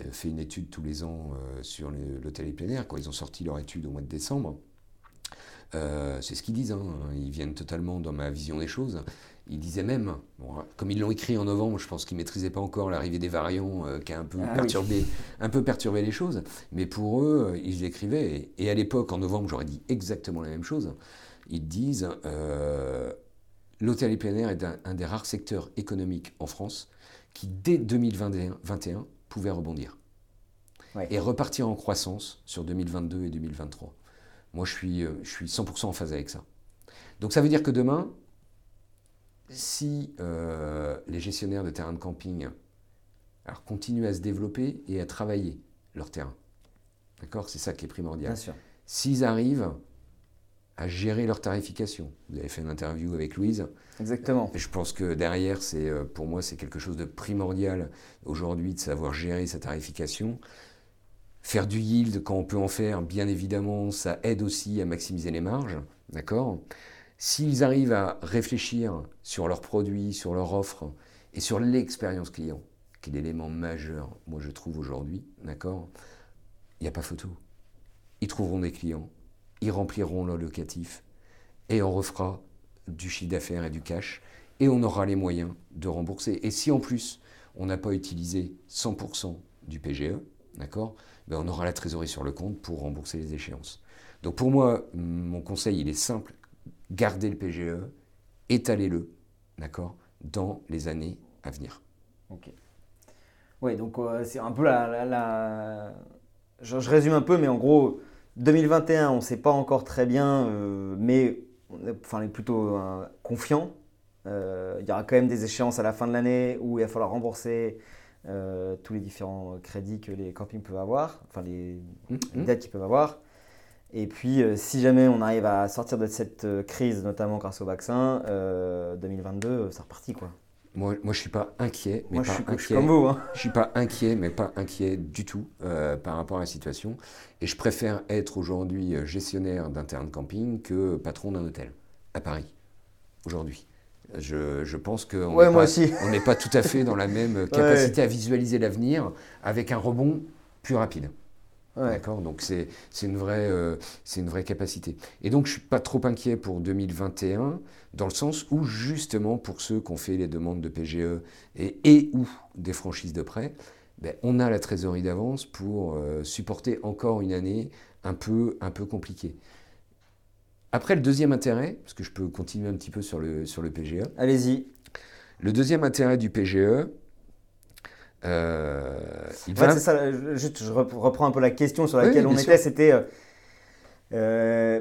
euh, fait une étude tous les ans euh, sur l'hôtel plein air. Quand ils ont sorti leur étude au mois de décembre, c'est ce qu'ils disent, hein. ils viennent totalement dans ma vision des choses. Ils disaient même, comme ils l'ont écrit en novembre, je pense qu'ils ne maîtrisaient pas encore l'arrivée des variants qui a un peu, ah perturbé, un peu perturbé les choses, mais pour eux, ils l'écrivaient. Et, à l'époque, en novembre, j'aurais dit exactement la même chose. Ils disent, l'hôtel plein air est un, des rares secteurs économiques en France qui, dès 2021, pouvait rebondir et repartir en croissance sur 2022 et 2023. Moi, je suis, euh, je suis 100% en phase avec ça. Donc ça veut dire que demain, si euh, les gestionnaires de terrains de camping alors, continuent à se développer et à travailler leur terrain, d'accord? C'est ça qui est primordial. S'ils arrivent à gérer leur tarification. Vous avez fait une interview avec Louise. Exactement. Et je pense que derrière, c'est euh, pour moi, c'est quelque chose de primordial aujourd'hui de savoir gérer sa tarification. Faire du yield quand on peut en faire, bien évidemment, ça aide aussi à maximiser les marges. D'accord? S'ils arrivent à réfléchir sur leurs produits, sur leur offre et sur l'expérience client, qui est l'élément majeur, moi je trouve aujourd'hui, d'accord Il n'y a pas photo. Ils trouveront des clients, ils rempliront leur locatif et on refera du chiffre d'affaires et du cash et on aura les moyens de rembourser. Et si en plus on n'a pas utilisé 100% du PGE, d'accord ben, on aura la trésorerie sur le compte pour rembourser les échéances. Donc pour moi, mon conseil, il est simple. Gardez le PGE, étalez-le, d'accord, dans les années à venir. Ok. Oui, donc euh, c'est un peu la... Je, résume un peu, mais en gros, 2021, on ne sait pas encore très bien, euh, mais on est, enfin, on est plutôt euh, confiant. il y aura quand même des échéances à la fin de l'année où il va falloir rembourser tous les différents crédits que les campings peuvent avoir, enfin les, les mmh, mmh. dettes qu'ils peuvent avoir. Et puis, euh, si jamais on arrive à sortir de cette euh, crise, notamment grâce au vaccin, 2022, euh, c'est reparti quoi. Moi, moi, je suis pas inquiet, mais moi, pas je suis, inquiet. Je suis comme vous. Hein. Je suis pas inquiet, mais pas inquiet du tout par rapport à la situation. Et je préfère être aujourd'hui gestionnaire d'un terrain de camping que patron d'un hôtel à Paris aujourd'hui. Je, je, pense qu'on n'est pas, pas, tout à fait dans la même [LAUGHS] capacité à visualiser l'avenir avec un rebond plus rapide. D'accord Donc c'est une, vraie, euh, une vraie capacité. Et donc je ne suis pas trop inquiet pour 2021, dans le sens où justement pour ceux qui ont fait les demandes de PGE et, et ou des franchises de prêt, ben, on a la trésorerie d'avance pour euh, supporter encore une année un peu, un peu compliquée. Après le deuxième intérêt, parce que je peux continuer un petit peu sur le, sur le PGE. Allez-y. Le deuxième intérêt du PGE, euh, c'est ça, je reprends un peu la question sur laquelle on était. C'était. Euh, euh,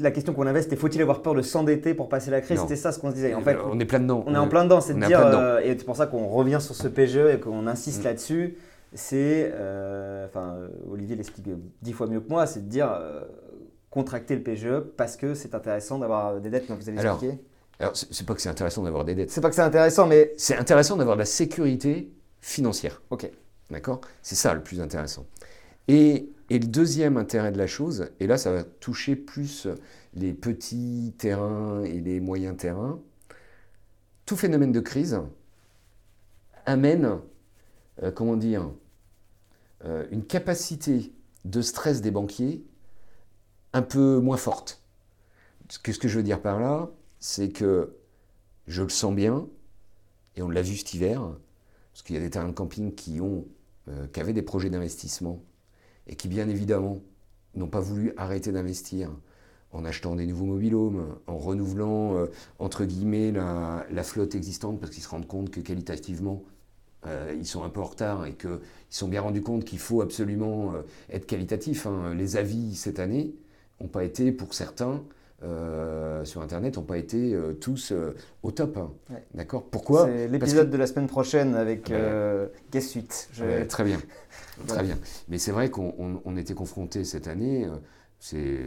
la question qu'on avait, c'était faut-il avoir peur de s'endetter pour passer la crise? C'était ça ce qu'on se disait. En fait, on est plein dedans. On est en plein dedans. C'est de dire, et c'est pour ça qu'on revient sur ce PGE et qu'on insiste mm. là-dessus. C'est, enfin, Olivier l'explique dix fois mieux que moi, c'est de dire contracter le PGE parce que c'est intéressant d'avoir des dettes, comme vous avez expliqué? Alors, c'est pas que c'est intéressant d'avoir des dettes. C'est pas que c'est intéressant, mais. C'est intéressant d'avoir de la sécurité financière. Ok. D'accord? C'est ça le plus intéressant. Et, le deuxième intérêt de la chose, et là ça va toucher plus les petits terrains et les moyens terrains, tout phénomène de crise amène, euh, comment dire, euh, une capacité de stress des banquiers un peu moins forte. Qu'est-ce que je veux dire par là C'est que je le sens bien, et on l'a vu cet hiver, parce qu'il y a des terrains de camping euh, qui avaient des projets d'investissement et qui, bien évidemment, n'ont pas voulu arrêter d'investir en achetant des nouveaux mobilhomes, en renouvelant, euh, entre guillemets, la, flotte existante, parce qu'ils se rendent compte que qualitativement, euh, ils sont un peu en retard et qu'ils se sont bien rendus compte qu'il faut absolument être qualitatif. Hein. Les avis cette année n'ont pas été, pour certains, euh, sur Internet n'ont pas été euh, tous euh, au top. Hein. D'accord? Pourquoi? C'est l'épisode de la semaine prochaine avec Guest Suite. très bien. [LAUGHS] très bien. Mais c'est vrai qu'on était confronté cette année, c'est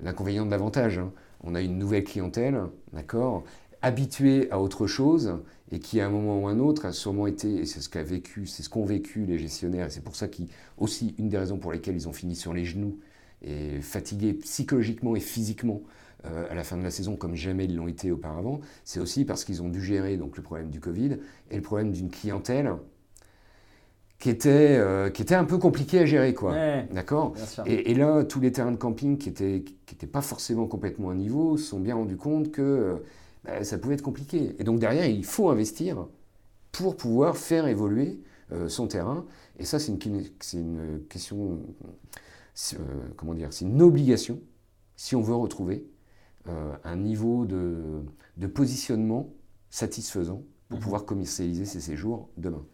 l'inconvénient de l'avantage. Hein. On a une nouvelle clientèle, d'accord? Habituée à autre chose et qui à un moment ou un autre a sûrement été, et c'est ce qu'a vécu, c'est ce qu'ont vécu les gestionnaires, et c'est pour ça qui aussi une des raisons pour lesquelles ils ont fini sur les genoux et fatigués psychologiquement et physiquement à la fin de la saison comme jamais ils l'ont été auparavant, c'est aussi parce qu'ils ont dû gérer donc, le problème du Covid et le problème d'une clientèle qui était, euh, qui était un peu compliqué à gérer. quoi. D'accord et, là, tous les terrains de camping qui n'étaient qui pas forcément complètement à niveau se sont bien rendus compte que euh, bah, ça pouvait être compliqué. Et donc derrière, il faut investir pour pouvoir faire évoluer son terrain. Et ça, c'est une, une, question, comment dire, c'est une obligation si on veut retrouver euh, un niveau de, positionnement satisfaisant pour mhm. pouvoir commercialiser ces séjours demain.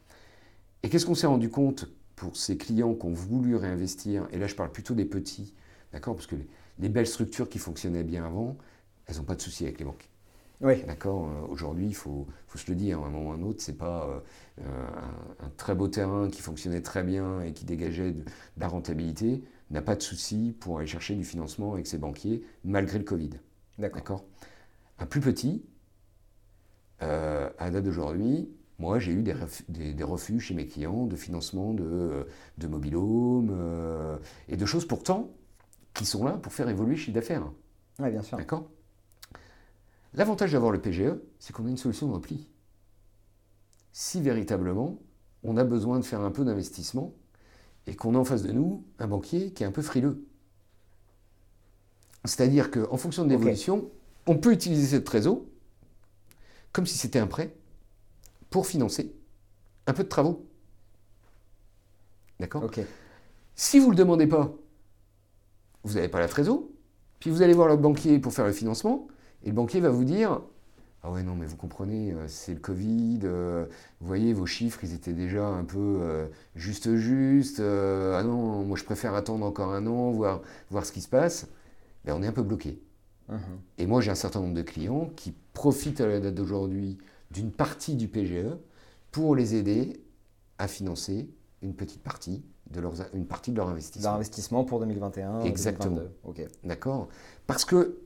Et qu'est-ce qu'on s'est rendu compte pour ces clients qui ont voulu réinvestir, et là je parle plutôt des petits, d'accord, parce que les, belles structures qui fonctionnaient bien avant, elles n'ont pas de souci avec les banques. Oui. D'accord. Euh, aujourd'hui, il faut, faut, se le dire, à un moment ou à un autre, c'est pas euh, un, très beau terrain qui fonctionnait très bien et qui dégageait de la rentabilité n'a pas de souci pour aller chercher du financement avec ses banquiers malgré le Covid. D'accord. Un plus petit, euh, à date d'aujourd'hui, moi j'ai eu des, refus, chez mes clients de financement de, de mobilhome euh, et de choses pourtant qui sont là pour faire évoluer le chiffre d'affaires. Oui, bien sûr. D'accord L'avantage d'avoir le PGE, c'est qu'on a une solution de repli. Si véritablement on a besoin de faire un peu d'investissement et qu'on a en face de nous un banquier qui est un peu frileux. C'est-à-dire qu'en fonction de l'évolution, on peut utiliser cette trésor comme si c'était un prêt pour financer un peu de travaux. D'accord? Si vous ne le demandez pas, vous n'avez pas la trésor, puis vous allez voir le banquier pour faire le financement, et le banquier va vous dire Ah ouais, non, mais vous comprenez, euh, c'est le Covid, euh, vous voyez, vos chiffres, ils étaient déjà un peu euh, juste, juste. ah non, moi je préfère attendre encore un an, voir, voir ce qui se passe. Ben, on est un peu bloqué. Mhm. Et moi, j'ai un certain nombre de clients qui profitent à la date d'aujourd'hui d'une partie du PGE pour les aider à financer une petite partie de leurs, une partie de leur investissement. Leur investissement pour 2021. Exactement. 2022. Ok. D'accord? Parce que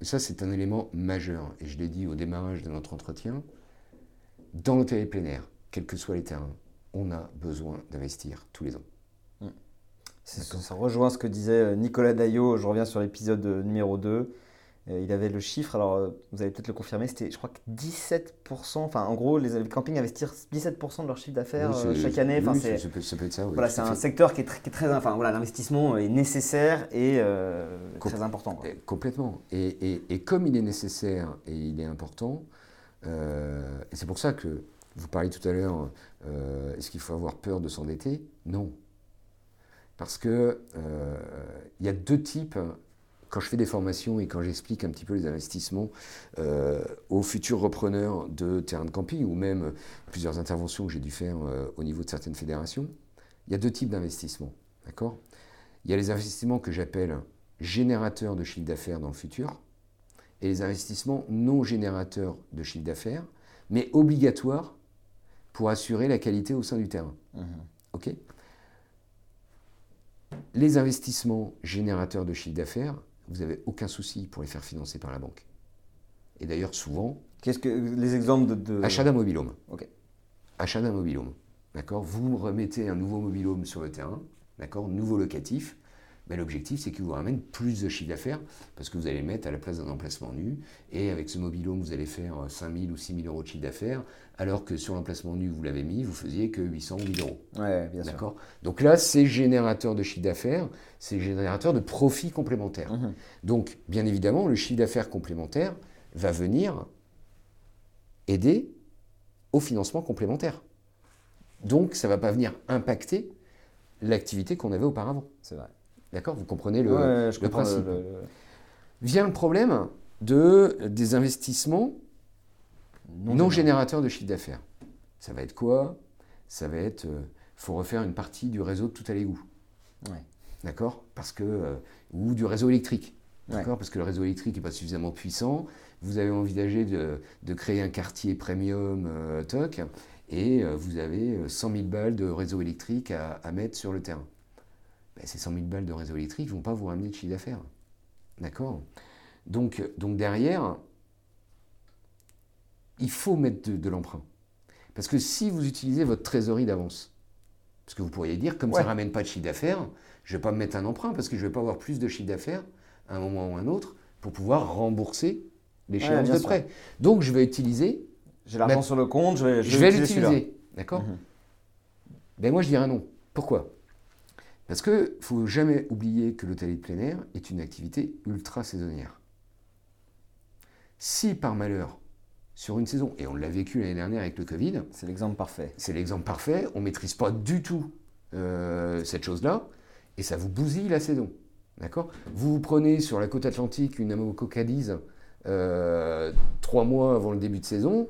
ça, c'est un élément majeur. Et je l'ai dit au démarrage de notre entretien. Dans l'hôtel plein air, quels que soient les terrains, on a besoin d'investir tous les ans. Ça rejoint ce que disait euh, Nicolas Daillot. Je reviens sur l'épisode euh, numéro 2. Euh, Il avait le chiffre, alors vous allez peut-être le confirmer, c'était je crois que 17%, enfin en gros les les campings investissent 17% de leur chiffre d'affaires Oui, chaque année. oui, Enfin, ça, c'est ça peut, ça peut être ça. oui, voilà, c'est un secteur qui est, très, qui est très, enfin voilà, l'investissement est nécessaire et euh, Com- très important. quoi. Eh, Complètement. Et, et- et comme il est nécessaire et il est important, euh, et c'est pour ça que vous parliez tout à l'heure, euh, est-ce qu'il faut avoir peur de s'endetter? Non. Parce que euh, il y a deux types. Quand je fais des formations et quand j'explique un petit peu les investissements euh, aux futurs repreneurs de terrains de camping ou même plusieurs interventions que j'ai dû faire euh, au niveau de certaines fédérations, il y a deux types d'investissements. D'accord? Il y a les investissements que j'appelle générateurs de chiffre d'affaires dans le futur et les investissements non générateurs de chiffre d'affaires, mais obligatoires pour assurer la qualité au sein du terrain. Mhm. OK? Les investissements générateurs de chiffre d'affaires, vous n'avez aucun souci pour les faire financer par la banque. Et d'ailleurs, souvent, Qu'est-ce que les exemples de, de- achat d'un mobilhome. Ok. Achat d'un mobilhome. D'accord? Vous remettez un nouveau mobilhome sur le terrain, d'accord? Nouveau locatif. Ben, L'objectif, c'est qu'il vous ramène plus de chiffre d'affaires parce que vous allez le mettre à la place d'un emplacement nu. Et avec ce mobilhome, vous allez faire 5 000 ou 6 000 euros de chiffre d'affaires, alors que sur l'emplacement nu, vous l'avez mis, vous faisiez que 800 ou 1000 euros. Ouais, bien sûr. D'accord? Donc là, c'est générateur de chiffre d'affaires, c'est générateur de profits complémentaires. Mhm. Donc, bien évidemment, le chiffre d'affaires complémentaire va venir aider au financement complémentaire. Donc, ça ne va pas venir impacter l'activité qu'on avait auparavant. C'est vrai. D'accord Vous comprenez le, Ouais, principe. le- le- Vient le problème de, des investissements non générateurs de chiffre d'affaires. Ça va être quoi? Ça va être, il faut refaire une partie du réseau de tout à l'égout. Ouais. D'accord? Parce que euh, ou du réseau électrique. Ouais. D'accord? Parce que le réseau électrique n'est pas suffisamment puissant. Vous avez envisagé de, de créer un quartier premium euh, TOC et euh, vous avez euh, 100 000 balles de réseau électrique à, à mettre sur le terrain. Ben, ces 100 000 balles de réseau électrique ne vont pas vous ramener de chiffre d'affaires. D'accord? Donc, donc derrière, il faut mettre de, de l'emprunt. Parce que si vous utilisez votre trésorerie d'avance, parce que vous pourriez dire, comme ça Ouais. ne ramène pas de chiffre d'affaires, je ne vais pas me mettre un emprunt parce que je ne vais pas avoir plus de chiffre d'affaires à un moment ou à un autre pour pouvoir rembourser l'échéance bien de sûr. prêt. Donc je vais utiliser, J'ai l'argent sur le compte, je vais, je vais utiliser celui-là. l'utiliser. D'accord? Mhm. Ben moi je dirais non. Pourquoi? Parce qu'il ne faut jamais oublier que l'hôtellerie de plein air est une activité ultra saisonnière. Si par malheur, sur une saison, et on l'a vécu l'année dernière avec le Covid, C'est l'exemple parfait. c'est l'exemple parfait, on ne maîtrise pas du tout euh, cette chose-là, et ça vous bousille la saison. D'accord? Vous vous prenez sur la côte atlantique une Amoco Cadiz euh, trois mois avant le début de saison,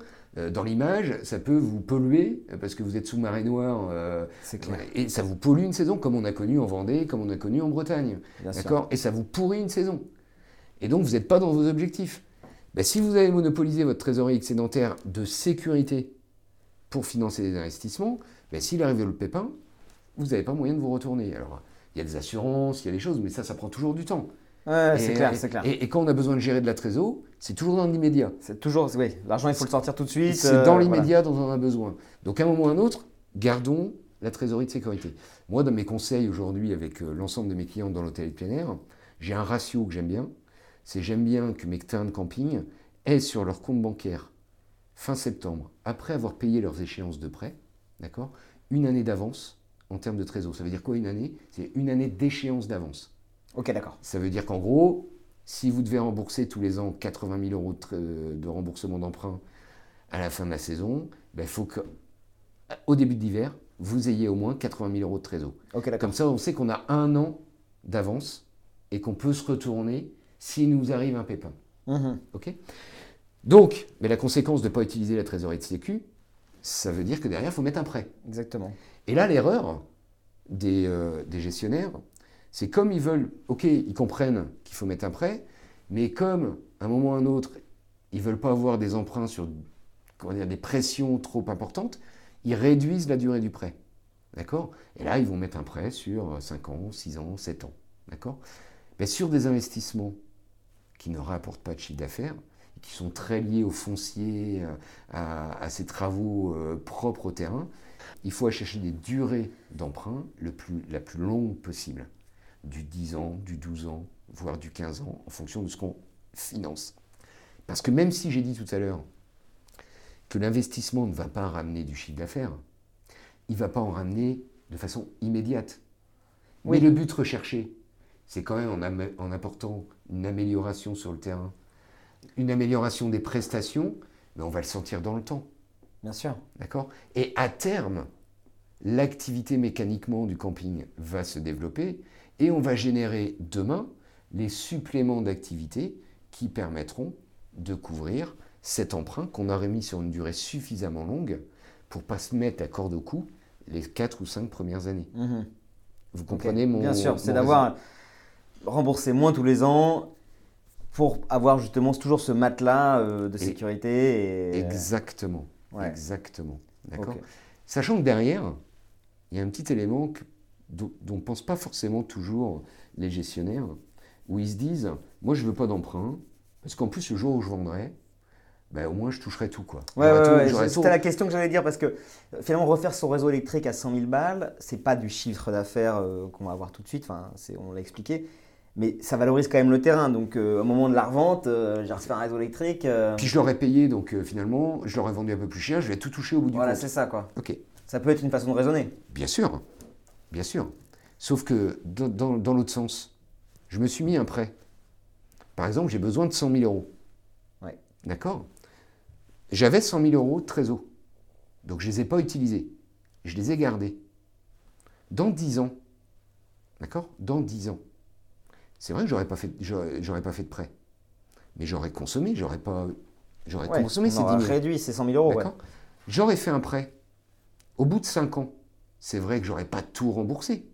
dans l'image, ça peut vous polluer euh, parce que vous êtes sous-marée noire euh, clair. et ça vous pollue une saison comme on a connu en Vendée, comme on a connu en Bretagne. D'accord? Et ça vous pourrit une saison. Et donc, vous n'êtes pas dans vos objectifs. Ben, si vous avez monopolisé votre trésorerie excédentaire de sécurité pour financer des investissements, ben, s'il arrive le pépin, vous n'avez pas moyen de vous retourner. Alors, il y a des assurances, il y a des choses, mais ça, ça prend toujours du temps. Ouais, c'est Et- clair, c'est clair. Et, et quand on a besoin de gérer de la trésor, c'est toujours dans l'immédiat. C'est toujours, oui, l'argent il faut le sortir tout de suite. C'est euh, dans voilà. l'immédiat dont on a besoin. Donc à un moment ou à un autre, gardons la trésorerie de sécurité. Moi, dans mes conseils aujourd'hui avec euh, l'ensemble de mes clients dans l'hôtel de plein air, j'ai un ratio que j'aime bien. C'est j'aime bien que mes terrains de camping aient sur leur compte bancaire fin septembre, après avoir payé leurs échéances de prêt, d'accord, une année d'avance en termes de trésor. Ça veut dire quoi une année? C'est une année d'échéance d'avance. Ok, d'accord. Ça veut dire qu'en gros, si vous devez rembourser tous les ans 80 000 euros de, remboursement d'emprunt à la fin de la saison, ben, il faut qu'au début de l'hiver, vous ayez au moins 80 000 euros de trésor. Ok, d'accord. Comme ça, on sait qu'on a un an d'avance et qu'on peut se retourner s'il nous arrive un pépin. Ok? Donc, mais la conséquence de ne pas utiliser la trésorerie de sécu, ça veut dire que derrière, il faut mettre un prêt. Exactement. Et là, l'erreur des, euh, des gestionnaires, c'est comme ils veulent, ok, ils comprennent qu'il faut mettre un prêt, mais comme à un moment ou à un autre, ils veulent pas avoir des emprunts sur dire, des pressions trop importantes, ils réduisent la durée du prêt. D'accord? Et là, ils vont mettre un prêt sur 5 ans, 6 ans, 7 ans. D'accord? Mais sur des investissements qui ne rapportent pas de chiffre d'affaires, qui sont très liés au foncier, à, ces travaux euh, propres au terrain, il faut chercher des durées d'emprunt la plus longue possible. Du 10 ans, du 12 ans, voire du 15 ans, en fonction de ce qu'on finance. Parce que même si j'ai dit tout à l'heure que l'investissement ne va pas ramener du chiffre d'affaires, il ne va pas en ramener de façon immédiate. Oui. Mais le but recherché, c'est quand même en, am- en apportant une amélioration sur le terrain, une amélioration des prestations, mais on va le sentir dans le temps. Bien sûr. D'accord? Et à terme, l'activité mécaniquement du camping va se développer et on va générer demain les suppléments d'activité qui permettront de couvrir cet emprunt qu'on aurait mis sur une durée suffisamment longue pour pas se mettre à corde au cou les 4 ou 5 premières années. Mhm. Vous comprenez mon Bien sûr, c'est d'avoir remboursé moins tous les ans pour avoir justement toujours ce matelas euh, de sécurité. Et... Exactement. Ouais. Exactement. D'accord. Sachant que derrière, il y a un petit élément que- dont ne pensent pas forcément toujours les gestionnaires, où ils se disent Moi, je veux pas d'emprunt, parce qu'en plus, le jour où je vendrai, ben, au moins, je toucherai tout. Quoi. Ouais, J'aurai ouais, tout- ouais, j'aurai C'était la question que j'allais dire parce que euh, finalement refaire son réseau électrique à 100 000 balles, c'est pas du chiffre d'affaires euh, qu'on va avoir tout de suite. Enfin, on l'a expliqué, mais ça valorise quand même le terrain. Donc euh, au moment de la revente, euh, j'ai refait un réseau électrique. Puis je l'aurais payé, donc finalement, je l'aurais vendu un peu plus cher, je vais tout toucher au bout du voilà, compte. c'est ça quoi. Ok. Ça peut être une façon de raisonner. Bien sûr, bien sûr. Sauf que dans, dans- dans l'autre sens, je me suis mis un prêt. Par exemple, j'ai besoin de 100 000 euros. Ouais. D'accord? J'avais 100 000 euros de trésor. Donc je ne les ai pas utilisés. Je les ai gardés. Dans 10 ans, d'accord? Dans 10 ans, c'est vrai que j'aurais pas fait, j'aurais, pas fait de prêt. Mais j'aurais consommé, j'aurais pas, j'aurais Ouais, consommé on ces 10 aura 000 réduit ces 100 000 euros. ouais. D'accord? J'aurais fait un prêt. Au bout de 5 ans, c'est vrai que j'aurais pas tout remboursé.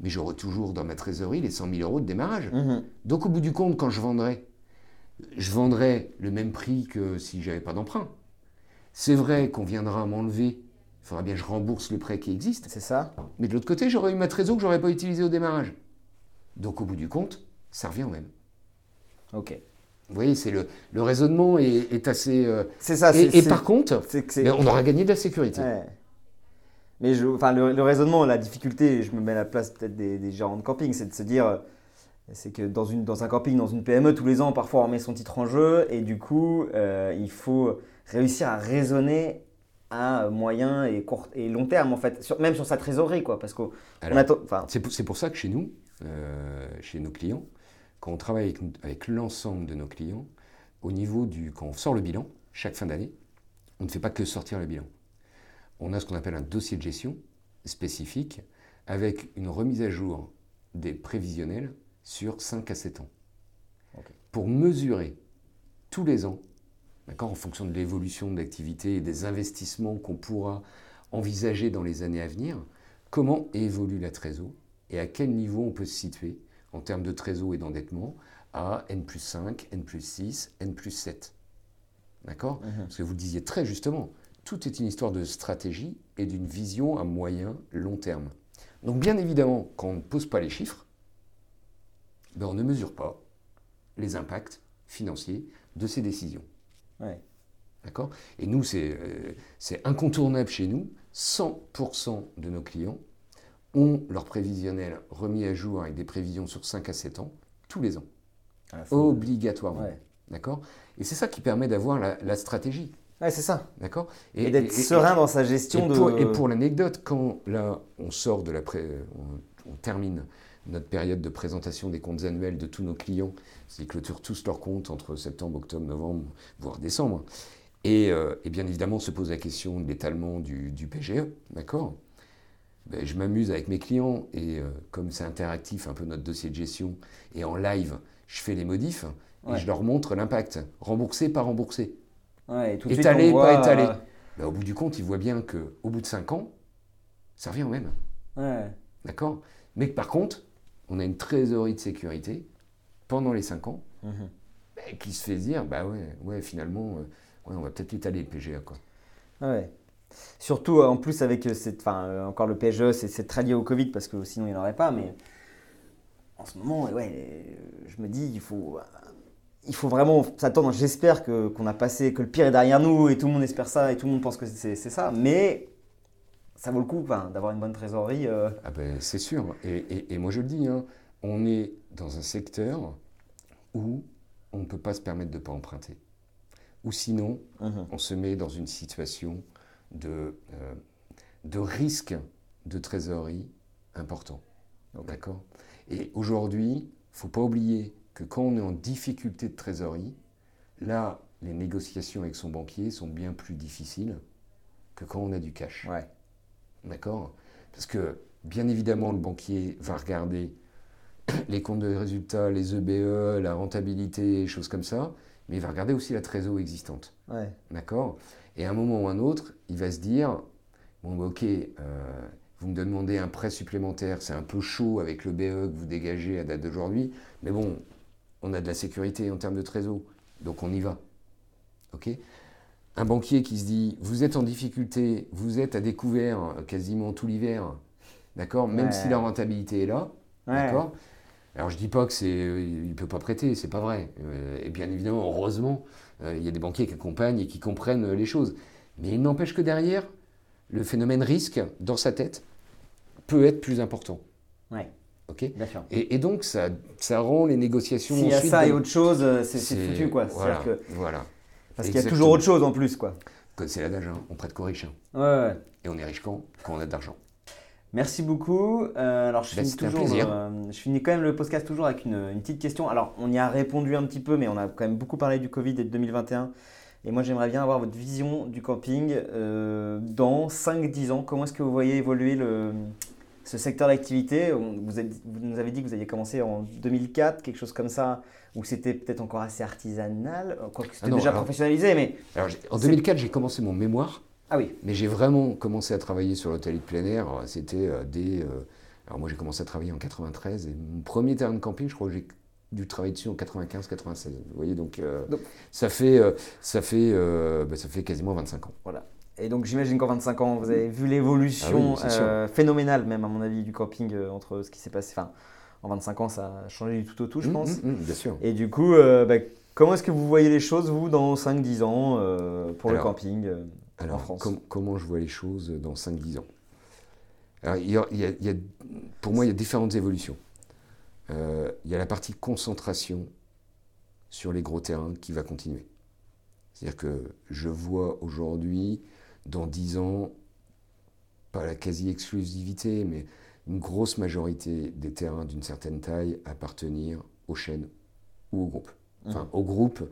Mais j'aurais toujours dans ma trésorerie les 100 000 euros de démarrage. Mhm. Donc au bout du compte, quand je vendrai, je vendrai le même prix que si j'avais pas d'emprunt. C'est vrai qu'on viendra m'enlever, il faudra bien que je rembourse le prêt qui existe. C'est ça. Mais de l'autre côté, j'aurais eu ma trésor que j'aurais pas utilisée au démarrage. Donc au bout du compte, ça revient au même. Ok. Vous voyez, c'est le, le raisonnement est, est assez. euh, C'est ça. et, par contre, mais on aura gagné de la sécurité. Ouais. Mais je, enfin, le, le raisonnement, la difficulté, je me mets à la place peut-être des, des gérants de camping, c'est de se dire, euh, c'est que dans, une, dans un camping, dans une PME, tous les ans, parfois on met son titre en jeu, et du coup, euh, il faut réussir à raisonner à moyen et court et long terme, en fait, sur- même sur sa trésorerie, quoi, parce qu'on pour, c'est pour ça que chez nous, euh, chez nos clients, quand on travaille avec, avec l'ensemble de nos clients, au niveau du. Quand on sort le bilan, chaque fin d'année, on ne fait pas que sortir le bilan. On a ce qu'on appelle un dossier de gestion spécifique avec une remise à jour des prévisionnels sur 5 à 7 ans. Pour mesurer tous les ans, d'accord, en fonction de l'évolution de l'activité et des investissements qu'on pourra envisager dans les années à venir, comment évolue la trésor et à quel niveau on peut se situer en termes de trésor et d'endettement à N plus 5, N plus 6, N plus 7. D'accord? Mhm. Parce que vous le disiez très justement, tout est une histoire de stratégie et d'une vision à moyen, long terme. Donc bien évidemment, quand on ne pose pas les chiffres, ben, on ne mesure pas les impacts financiers de ces décisions. ouais. D'accord? Et nous, c'est euh, c'est incontournable chez nous. 100% de nos clients ont leur prévisionnel remis à jour avec des prévisions sur 5 à 7 ans, tous les ans, obligatoirement. Ouais. D'accord? Et c'est ça qui permet d'avoir la, la stratégie. Ouais, c'est ça. D'accord? Et, d'être serein dans sa gestion et de. pour, et pour l'anecdote, quand là, on sort de la pré- on, on termine notre période de présentation des comptes annuels de tous nos clients, ils clôturent tous leurs comptes entre septembre, octobre, novembre, voire décembre. Et, euh, et bien évidemment, se pose la question de l'étalement du, du PGE, d'accord? Ben, Je m'amuse avec mes clients et euh, comme c'est interactif, un peu notre dossier de gestion, et en live, je fais les modifs et Ouais. je leur montre l'impact. Remboursé, pas remboursé. Ouais, et tout de suite, Étalé, voit, pas étalé. euh, Ben, au bout du compte, ils voient bien qu'au bout de 5 ans, ça revient au même. ouais. D'accord? Mais que par contre, on a une trésorerie de sécurité pendant les 5 ans Mhm. ben, qui se fait dire, bah ouais, ouais finalement, euh, ouais, on va peut-être étaler le PGA. Quoi. Ouais. Surtout euh, en plus avec cette, enfin euh, encore le PGE, c'est c'est très lié au Covid parce que sinon il n'y en aurait pas. Mais en ce moment, ouais, je me dis il faut, il faut vraiment s'attendre. J'espère que qu'on a passé, que le pire est derrière nous et tout le monde espère ça et tout le monde pense que c'est c'est ça. Mais ça vaut le coup enfin, d'avoir une bonne trésorerie. euh, Ah ben, c'est sûr. Et, et- et moi je le dis, hein, on est dans un secteur où on ne peut pas se permettre de ne pas emprunter. Ou sinon, mhm. on se met dans une situation de, euh, de risque de trésorerie important. Ok. D'accord? Et aujourd'hui, il ne faut pas oublier que quand on est en difficulté de trésorerie, là, les négociations avec son banquier sont bien plus difficiles que quand on a du cash. Ouais. D'accord? Parce que, bien évidemment, le banquier va regarder [COUGHS] les comptes de résultats, les EBE, la rentabilité, choses comme ça, mais il va regarder aussi la trésorerie existante. Ouais. D'accord? Et à un moment ou un autre, il va se dire Bon, bah, ok, euh, vous me demandez un prêt supplémentaire, c'est un peu chaud avec le BE que vous dégagez à date d'aujourd'hui, mais bon, on a de la sécurité en termes de trésor, donc on y va. Ok? Un banquier qui se dit Vous êtes en difficulté, vous êtes à découvert euh, quasiment tout l'hiver, d'accord? Même Ouais. si la rentabilité est là, Ouais. D'accord? Alors je dis pas que c'est, euh, il peut pas prêter, c'est pas vrai. Euh, Et bien évidemment, heureusement, il y a des banquiers qui accompagnent et qui comprennent les choses. Mais il n'empêche que derrière, le phénomène risque dans sa tête peut être plus important. Ouais. Ok Bien sûr. et, et donc ça, ça rend les négociations S'il y a ça et autre chose, euh, c'est foutu quoi. Voilà, C'est-à-dire que- voilà. parce qu'il y a toujours autre chose en plus quoi. C'est l'adage, hein, on prête qu'aux riches. hein. Ouais. ouais. Et on est riche quand? Quand on a de l'argent. Merci beaucoup. Euh, alors, je Bah, finis, toujours, euh, je finis quand même le podcast toujours avec une, une petite question. Alors, on y a répondu un petit peu, mais on a quand même beaucoup parlé du Covid et de 2021. Et moi, j'aimerais bien avoir votre vision du camping euh, dans 5-10 ans. Comment est-ce que vous voyez évoluer le, ce secteur d'activité vous, êtes- vous nous avez dit que vous aviez commencé en 2004, quelque chose comme ça, où c'était peut-être encore assez artisanal, euh, quoique c'était Ah déjà alors- professionnalisé, mais... Alors, en C'est- 2004, j'ai commencé mon mémoire. Ah oui, Mais j'ai vraiment commencé à travailler sur l'hôtellerie de plein air. C'était euh, dès. euh, alors moi j'ai commencé à travailler en 93 et mon premier terrain de camping, je crois que j'ai dû travailler dessus en 95-96. Vous voyez donc, euh, Donc- ça fait euh, ça fait euh, bah, ça fait quasiment 25 ans. Voilà. Et donc j'imagine qu'en 25 ans, vous avez vu l'évolution Ah oui, euh, phénoménale même à mon avis du camping euh, entre ce qui s'est passé. Enfin, en 25 ans, ça a changé du tout au tout, je Hum, pense. hum, hum, bien sûr. Et du coup, euh, bah, comment est-ce que vous voyez les choses, vous, dans 5-10 ans pour le camping Alors France. com- comment je vois les choses dans 5-10 ans? Alors, il y a- il y a- il y a- Pour moi, il y a différentes évolutions. Il y a la partie concentration sur les gros terrains qui va continuer. C'est-à-dire que je vois aujourd'hui, dans 10 ans, pas la quasi-exclusivité, mais une grosse majorité des terrains d'une certaine taille appartenir aux chaînes ou aux groupes. Enfin, aux groupes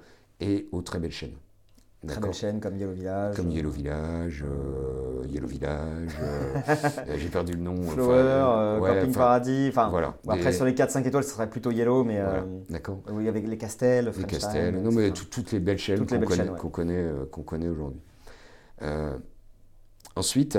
et aux très belles chaînes. Mmh. Très D'accord belle chaîne comme Yellow Village. comme Yellow Village, euh, Yellow Village, euh, [LAUGHS] euh, j'ai perdu le nom. Flower, euh, ouais, Camping Paradis. Enfin, Voilà. bon, après, Des- sur les 4-5 étoiles, ce serait plutôt Yellow, mais voilà, euh, D'accord. oui, avec les Castels, Les Castels, non mais toutes les belles chaînes qu'on belles connaît, chaînes, ouais. euh, connaît aujourd'hui. Euh, ensuite,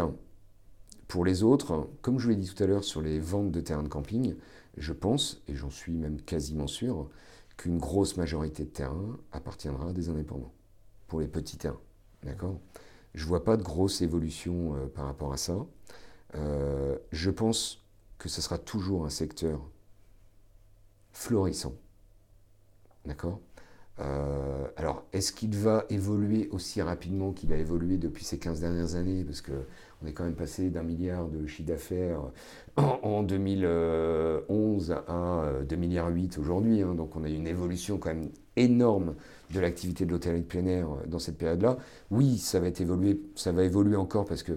pour les autres, comme je vous l'ai dit tout à l'heure sur les ventes de terrains de camping, je pense, et j'en suis même quasiment sûr, qu'une grosse majorité de terrains appartiendra à des indépendants, pour les petits terrains. D'accord? Je ne vois pas de grosse évolution euh, par rapport à ça. Euh, je pense que ce sera toujours un secteur florissant. D'accord? Euh, Alors, est-ce qu'il va évoluer aussi rapidement qu'il a évolué depuis ces 15 dernières années? Parce qu'on est quand même passé d'un milliard de chiffre d'affaires [COUGHS] en, en 2011 à euh, 2 milliards 8 aujourd'hui. hein. donc, on a eu une évolution quand même énorme de l'activité de l'hôtellerie de plein air euh, dans cette période-là. Oui, ça va, évolué, ça va évoluer encore parce que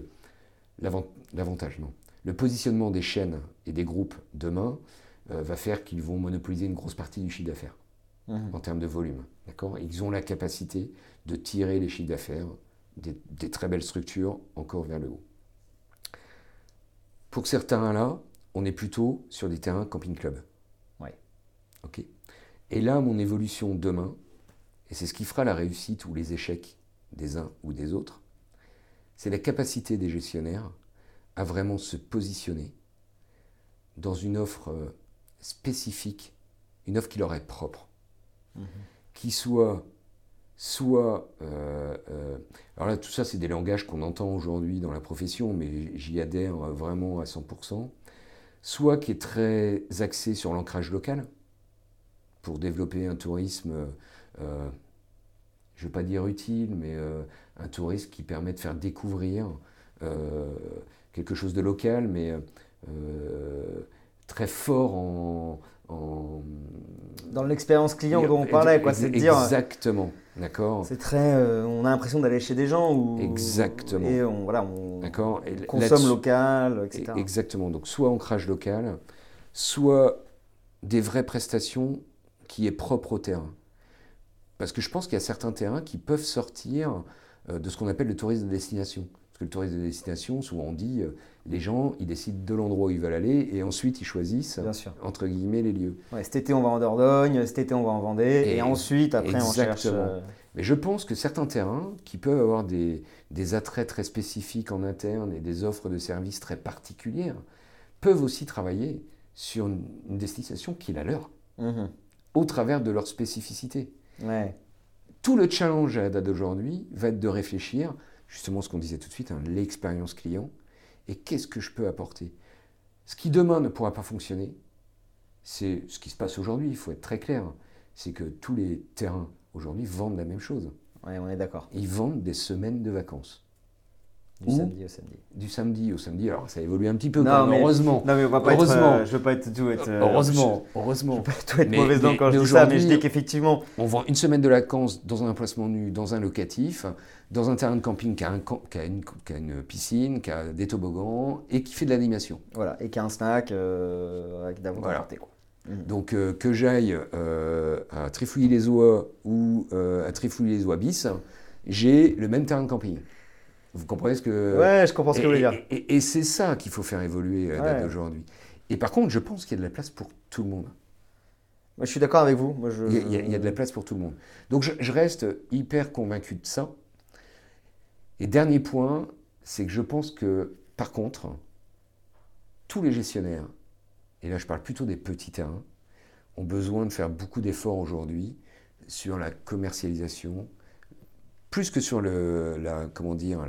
l'avant- l'avantage, non. Le positionnement des chaînes et des groupes demain euh, va faire qu'ils vont monopoliser une grosse partie du chiffre d'affaires. Mhm. en termes de volume. D'accord? Ils ont la capacité de tirer les chiffres d'affaires des, très belles structures encore vers le haut. Pour ces terrains-là, on est plutôt sur des terrains camping-club. Ouais. Ok? Et là, mon évolution demain, et c'est ce qui fera la réussite ou les échecs des uns ou des autres, c'est la capacité des gestionnaires à vraiment se positionner dans une offre euh, spécifique, une offre qui leur est propre. Qui soit soit, euh, euh, alors là tout ça c'est des langages qu'on entend aujourd'hui dans la profession, mais j'y adhère vraiment à 100%, soit qui est très axé sur l'ancrage local, pour développer un tourisme, je ne veux pas dire utile, mais un tourisme qui permet de faire découvrir quelque chose de local, mais très fort en, dans l'expérience client dont on parlait, quoi. C'est dire. Exactement, d'accord. C'est très. Euh, on a l'impression d'aller chez des gens où. Exactement. Et on, voilà, on consomme local, etc. Exactement. Donc, soit ancrage local, soit des vraies prestations qui est propre au terrain. Parce que je pense qu'il y a certains terrains qui peuvent sortir euh, de ce qu'on appelle le tourisme de destination. Parce que le tourisme de destination, souvent on dit, euh, les gens, ils décident de l'endroit où ils veulent aller et ensuite ils choisissent, entre guillemets, les lieux. Ouais, cet été on va en Dordogne, cet été on va en Vendée, et, ensuite après on cherche... Euh, Mais je pense que certains terrains qui peuvent avoir des, attraits très spécifiques en interne et des offres de services très particulières, peuvent aussi travailler sur une, destination qui est la leur, mhm. au travers de leur spécificité. Ouais. Tout le challenge à la date d'aujourd'hui va être de réfléchir justement ce qu'on disait tout de suite, hein, l'expérience client, et qu'est-ce que je peux apporter? Ce qui demain ne pourra pas fonctionner, c'est ce qui se passe aujourd'hui, il faut être très clair, c'est que tous les terrains aujourd'hui vendent la même chose. Oui, on est d'accord. Ils vendent des semaines de vacances. Du samedi au samedi. Du samedi au samedi. Alors ça évolue un petit peu, quand même, heureusement. Non, mais on va pas heureusement. Être, euh, je veux pas être tout être. Euh, heureusement, je, heureusement. Je veux pas tout être mauvaise dans quand je dis ça, mais je dis qu'effectivement. On vend une semaine de vacances dans un emplacement nu, dans un locatif, dans un terrain de camping qui a, un, qui a, une, qui a une, piscine, qui a des toboggans et qui fait de l'animation. Voilà, et qui a un snack euh, avec voilà. quoi. Mmh. Donc euh, que j'aille à Trifouilly-les-Oies ou à Trifouilly-les-Oies bis, j'ai le même terrain de camping. Vous comprenez ce que. Ouais, je comprends ce que vous voulez dire. Et, c'est ça qu'il faut faire évoluer à date d'aujourd'hui. Et par contre, je pense qu'il y a de la place pour tout le monde. Moi, je suis d'accord avec vous. Moi, je... il, y a, de la place pour tout le monde. Donc, je, reste hyper convaincu de ça. Et dernier point, c'est que je pense que, par contre, tous les gestionnaires, et là je parle plutôt des petits terrains, ont besoin de faire beaucoup d'efforts aujourd'hui sur la commercialisation, plus que sur le, la, comment dire,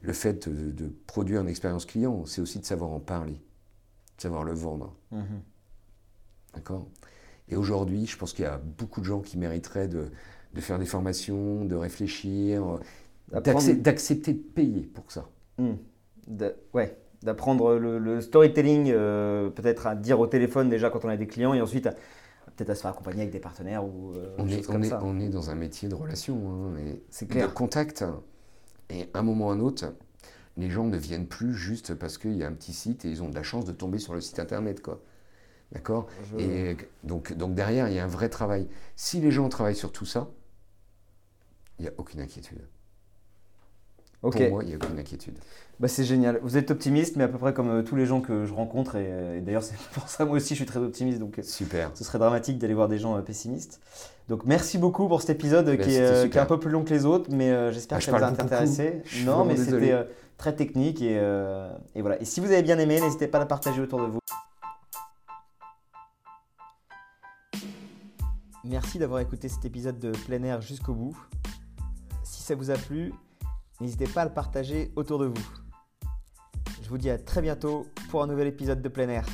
le fait de, produire une expérience client, c'est aussi de savoir en parler, de savoir le vendre. Mhm. D'accord? Et aujourd'hui, je pense qu'il y a beaucoup de gens qui mériteraient de, faire des formations, de réfléchir, d'accepter de payer pour ça. Hmm. ouais, d'apprendre le, storytelling, euh, peut-être à dire au téléphone déjà quand on a des clients et ensuite peut-être à se faire accompagner avec des partenaires ou euh, on, est, on, est, on est dans un métier de relation, hein, c'est clair. De contact. Et à un moment ou à un autre, les gens ne viennent plus juste parce qu'il y a un petit site et ils ont de la chance de tomber sur le site internet, quoi. D'accord? Et donc, donc derrière, il y a un vrai travail. Si les gens travaillent sur tout ça, il n'y a aucune inquiétude. Pour moi, il n'y a aucune inquiétude. Bah, c'est génial. Vous êtes optimiste, mais à peu près comme euh, tous les gens que je rencontre. Et, d'ailleurs, c'est [LAUGHS] pour ça, moi aussi, je suis très optimiste. Donc, euh, Super. Ce serait dramatique d'aller voir des gens euh, pessimistes. Donc, merci beaucoup pour cet épisode bah, qui, est, qui, est, un peu plus long que les autres, mais j'espère bah, que ça vous a intéressé. Non, mais c'était très technique. Et, et, voilà. Et si vous avez bien aimé, n'hésitez pas à la partager autour de vous. Merci d'avoir écouté cet épisode de plein air jusqu'au bout. Si ça vous a plu, N'hésitez pas à le partager autour de vous. Je vous dis à très bientôt pour un nouvel épisode de plein air.